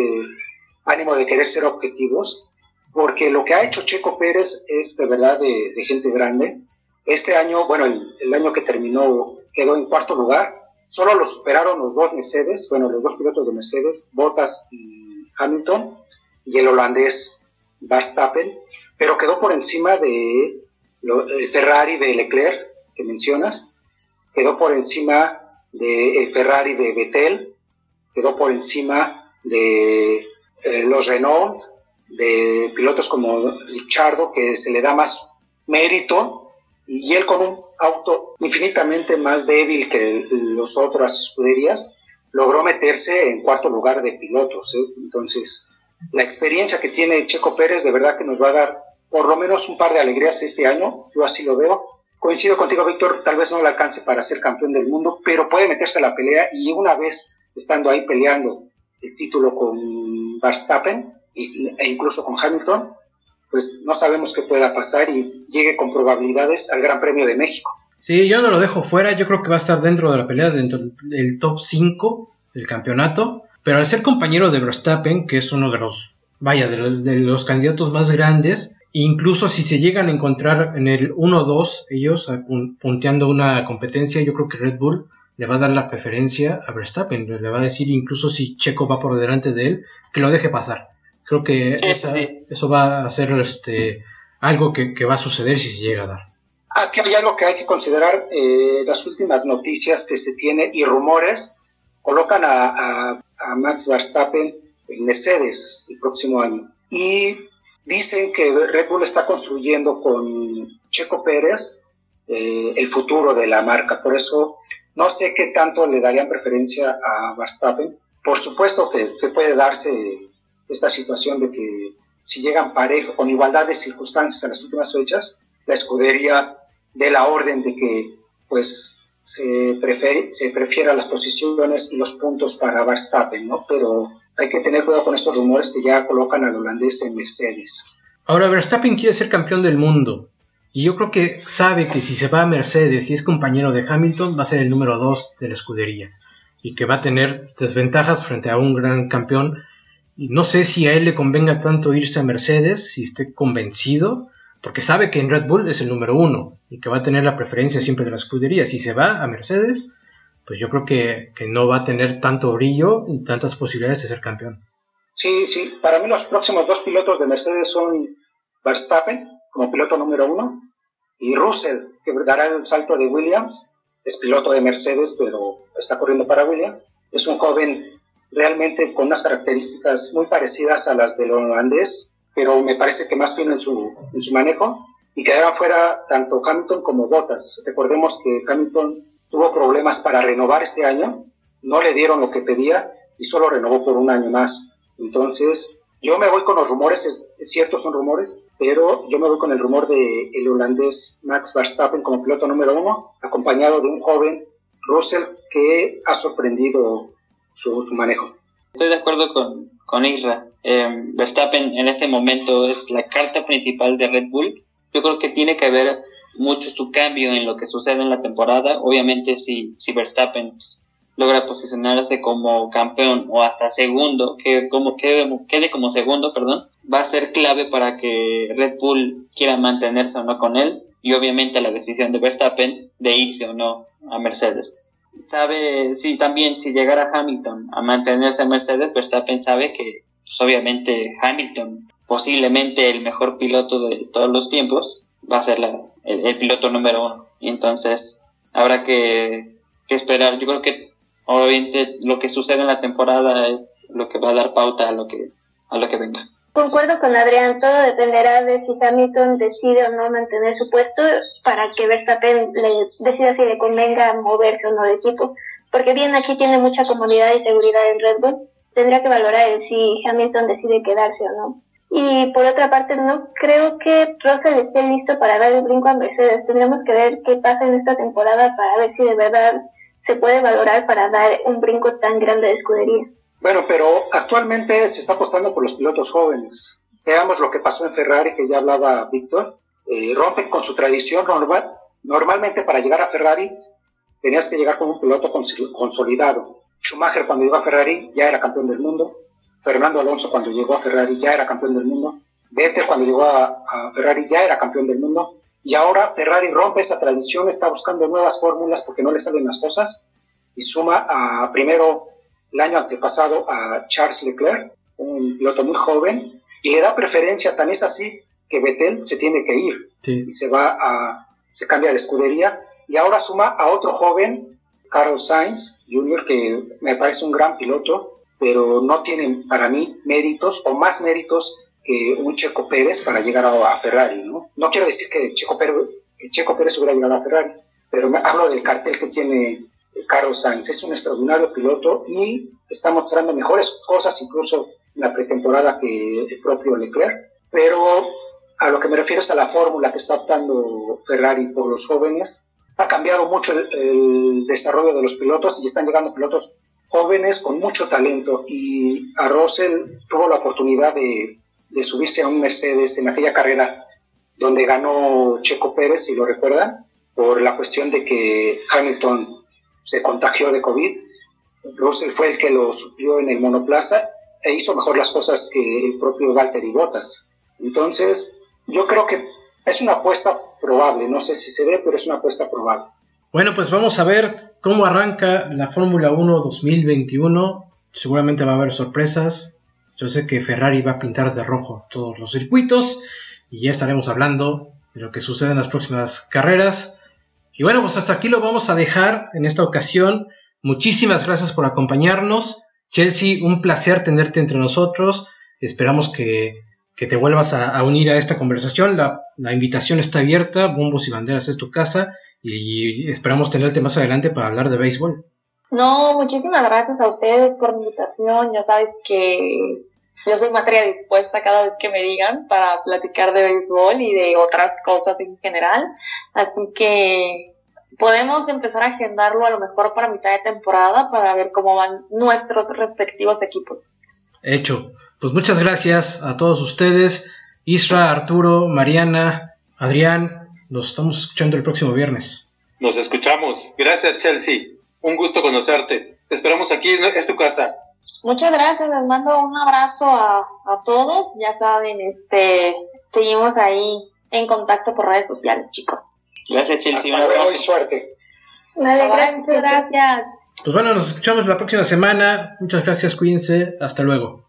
ánimo de querer ser objetivos porque lo que ha hecho Checo Pérez es de verdad de gente grande. Este año, bueno, el, año que terminó quedó en cuarto lugar. Solo lo superaron los dos Mercedes, bueno, los dos pilotos de Mercedes, Bottas y Hamilton, y el holandés Verstappen, pero quedó por encima de Ferrari de Leclerc, que mencionas, quedó por encima del Ferrari de Vettel, quedó por encima de eh, los Renault, de pilotos como Richardo, que se le da más mérito, y él con un auto infinitamente más débil que los otras escuderías, logró meterse en cuarto lugar de pilotos. ¿eh? Entonces, la experiencia que tiene Checo Pérez de verdad que nos va a dar por lo menos un par de alegrías este año, yo así lo veo. Coincido contigo, Víctor, tal vez no le alcance para ser campeón del mundo, pero puede meterse a la pelea y una vez estando ahí peleando el título con Verstappen, e incluso con Hamilton, pues no sabemos qué pueda pasar y llegue con probabilidades al Gran Premio de México. Sí, yo no lo dejo fuera, yo creo que va a estar dentro de la pelea, dentro del top 5 del campeonato, pero al ser compañero de Verstappen, que es uno de los, vaya, de, de los candidatos más grandes, incluso si se llegan a encontrar en el 1-2 ellos punteando una competencia, yo creo que Red Bull le va a dar la preferencia a Verstappen, le va a decir incluso si Checo va por delante de él, que lo deje pasar. Creo que sí, esa, sí. eso va a ser este, algo que, que, va a suceder si se llega a dar. Aquí hay algo que hay que considerar. Eh, las últimas noticias que se tienen y rumores colocan a, a, a, Max Verstappen en Mercedes el próximo año. Y dicen que Red Bull está construyendo con Checo Pérez eh, el futuro de la marca. Por eso no sé qué tanto le darían preferencia a Verstappen. Por supuesto que, que puede darse esta situación de que si llegan parejo, con igualdad de circunstancias en las últimas fechas, la escudería de la orden de que pues se, prefiere, se prefiera las posiciones y los puntos para Verstappen, ¿no? Pero hay que tener cuidado con estos rumores que ya colocan al holandés en Mercedes. Ahora Verstappen quiere ser campeón del mundo. Y yo creo que sabe que si se va a Mercedes y es compañero de Hamilton, va a ser el número 2 de la escudería. Y que va a tener desventajas frente a un gran campeón. Y no sé si a él le convenga tanto irse a Mercedes, si esté convencido, porque sabe que en Red Bull es el número uno y que va a tener la preferencia siempre de la escudería. Si se va a Mercedes, pues yo creo que, que no va a tener tanto brillo y tantas posibilidades de ser campeón. Sí, sí, para mí los próximos dos pilotos de Mercedes son Verstappen como piloto número uno y Russell, que dará el salto de Williams, es piloto de Mercedes, pero está corriendo para Williams. Es un joven realmente con unas características muy parecidas a las del holandés, pero me parece que más bien en su, en su manejo. Y quedaron fuera tanto Hamilton como Bottas. Recordemos que Hamilton tuvo problemas para renovar este año, no le dieron lo que pedía y solo renovó por un año más. Entonces, yo me voy con los rumores, es, cierto, son rumores, pero yo me voy con el rumor de el holandés Max Verstappen como piloto número uno, acompañado de un joven Russell que ha sorprendido su, manejo. Estoy de acuerdo con, con Isra. Eh, Verstappen en este momento es la carta principal de Red Bull. Yo creo que tiene que ver mucho su cambio en lo que sucede en la temporada. Obviamente si, si Verstappen logra posicionarse como campeón o hasta segundo, que como quede, quede como segundo, perdón, va a ser clave para que Red Bull quiera mantenerse o no con él y obviamente la decisión de Verstappen de irse o no a Mercedes. Sabe, si también si llegara Hamilton a mantenerse a Mercedes, Verstappen sabe que pues obviamente Hamilton, posiblemente el mejor piloto de todos los tiempos, va a ser el, piloto número uno. Entonces habrá que, que esperar. Yo creo que obviamente lo que sucede en la temporada es lo que va a dar pauta a lo que, a lo que venga. Concuerdo con Adrián, todo dependerá de si Hamilton decide o no mantener su puesto para que Verstappen le decida si le convenga moverse o no de equipo. Porque bien aquí tiene mucha comodidad y seguridad en Red Bull, tendría que valorar si Hamilton decide quedarse o no. Y por otra parte, no creo que Russell esté listo para dar el brinco a Mercedes. Tendremos que ver qué pasa en esta temporada para ver si de verdad se puede valorar para dar un brinco tan grande de escudería. Bueno, pero actualmente se está apostando por los pilotos jóvenes. Veamos lo que pasó en Ferrari, que ya hablaba Víctor. Eh, rompen con su tradición normal. Normalmente para llegar a Ferrari tenías que llegar con un piloto consolidado. Schumacher cuando llegó a Ferrari ya era campeón del mundo. Fernando Alonso cuando llegó a Ferrari ya era campeón del mundo. Vettel cuando llegó a Ferrari ya era campeón del mundo. Y ahora Ferrari rompe esa tradición, está buscando nuevas fórmulas porque no le salen las cosas y suma a primero el año antepasado a Charles Leclerc, un piloto muy joven, y le da preferencia, tan es así que Vettel se tiene que ir y se va a, se cambia de escudería y ahora suma a otro joven, Carlos Sainz Jr., que me parece un gran piloto, pero no tiene para mí méritos o más méritos que un Checo Pérez para llegar a, Ferrari, ¿no? No quiero decir que Checo Pérez, Checo Pérez hubiera llegado a Ferrari, pero me hablo del cartel que tiene Carlos Sainz. Es un extraordinario piloto y está mostrando mejores cosas incluso en la pretemporada que el propio Leclerc, pero a lo que me refiero es a la fórmula que está optando Ferrari por los jóvenes. Ha cambiado mucho el, el desarrollo de los pilotos y están llegando pilotos jóvenes con mucho talento y a Russell tuvo la oportunidad de de subirse a un Mercedes en aquella carrera donde ganó Checo Pérez, si lo recuerdan, por la cuestión de que Hamilton se contagió de COVID. Russell fue el que lo suplió en el monoplaza e hizo mejor las cosas que el propio Valtteri Bottas. Entonces, yo creo que es una apuesta probable, no sé si se ve, pero es una apuesta probable. Bueno, pues vamos a ver cómo arranca la Fórmula 1 2021. Seguramente va a haber sorpresas, yo sé que Ferrari va a pintar de rojo todos los circuitos y ya estaremos hablando de lo que sucede en las próximas carreras. Y bueno, pues hasta aquí lo vamos a dejar en esta ocasión. Muchísimas gracias por acompañarnos. Chelsea, un placer tenerte entre nosotros. Esperamos que, te vuelvas a, unir a esta conversación. La, la, invitación está abierta. Bombos y banderas es tu casa. Y esperamos tenerte más adelante para hablar de béisbol. No, muchísimas gracias a ustedes por la invitación. Ya sabes que yo soy materia dispuesta cada vez que me digan para platicar de béisbol y de otras cosas en general. Así que podemos empezar a agendarlo a lo mejor para mitad de temporada para ver cómo van nuestros respectivos equipos. Hecho. Pues muchas gracias a todos ustedes, Isra, Arturo, Mariana, Adrián Nos estamos escuchando el próximo viernes. Nos escuchamos. Gracias, Chelsea. Un gusto conocerte. Te esperamos aquí, es tu casa. Muchas gracias, les mando un abrazo a, a todos. Ya saben, este, seguimos ahí en contacto por redes sociales, chicos. Gracias, Chelsea. Un Hasta luego suerte. Vale, gracias. muchas gracias. Pues bueno, nos escuchamos la próxima semana. Muchas gracias, cuídense. Hasta luego.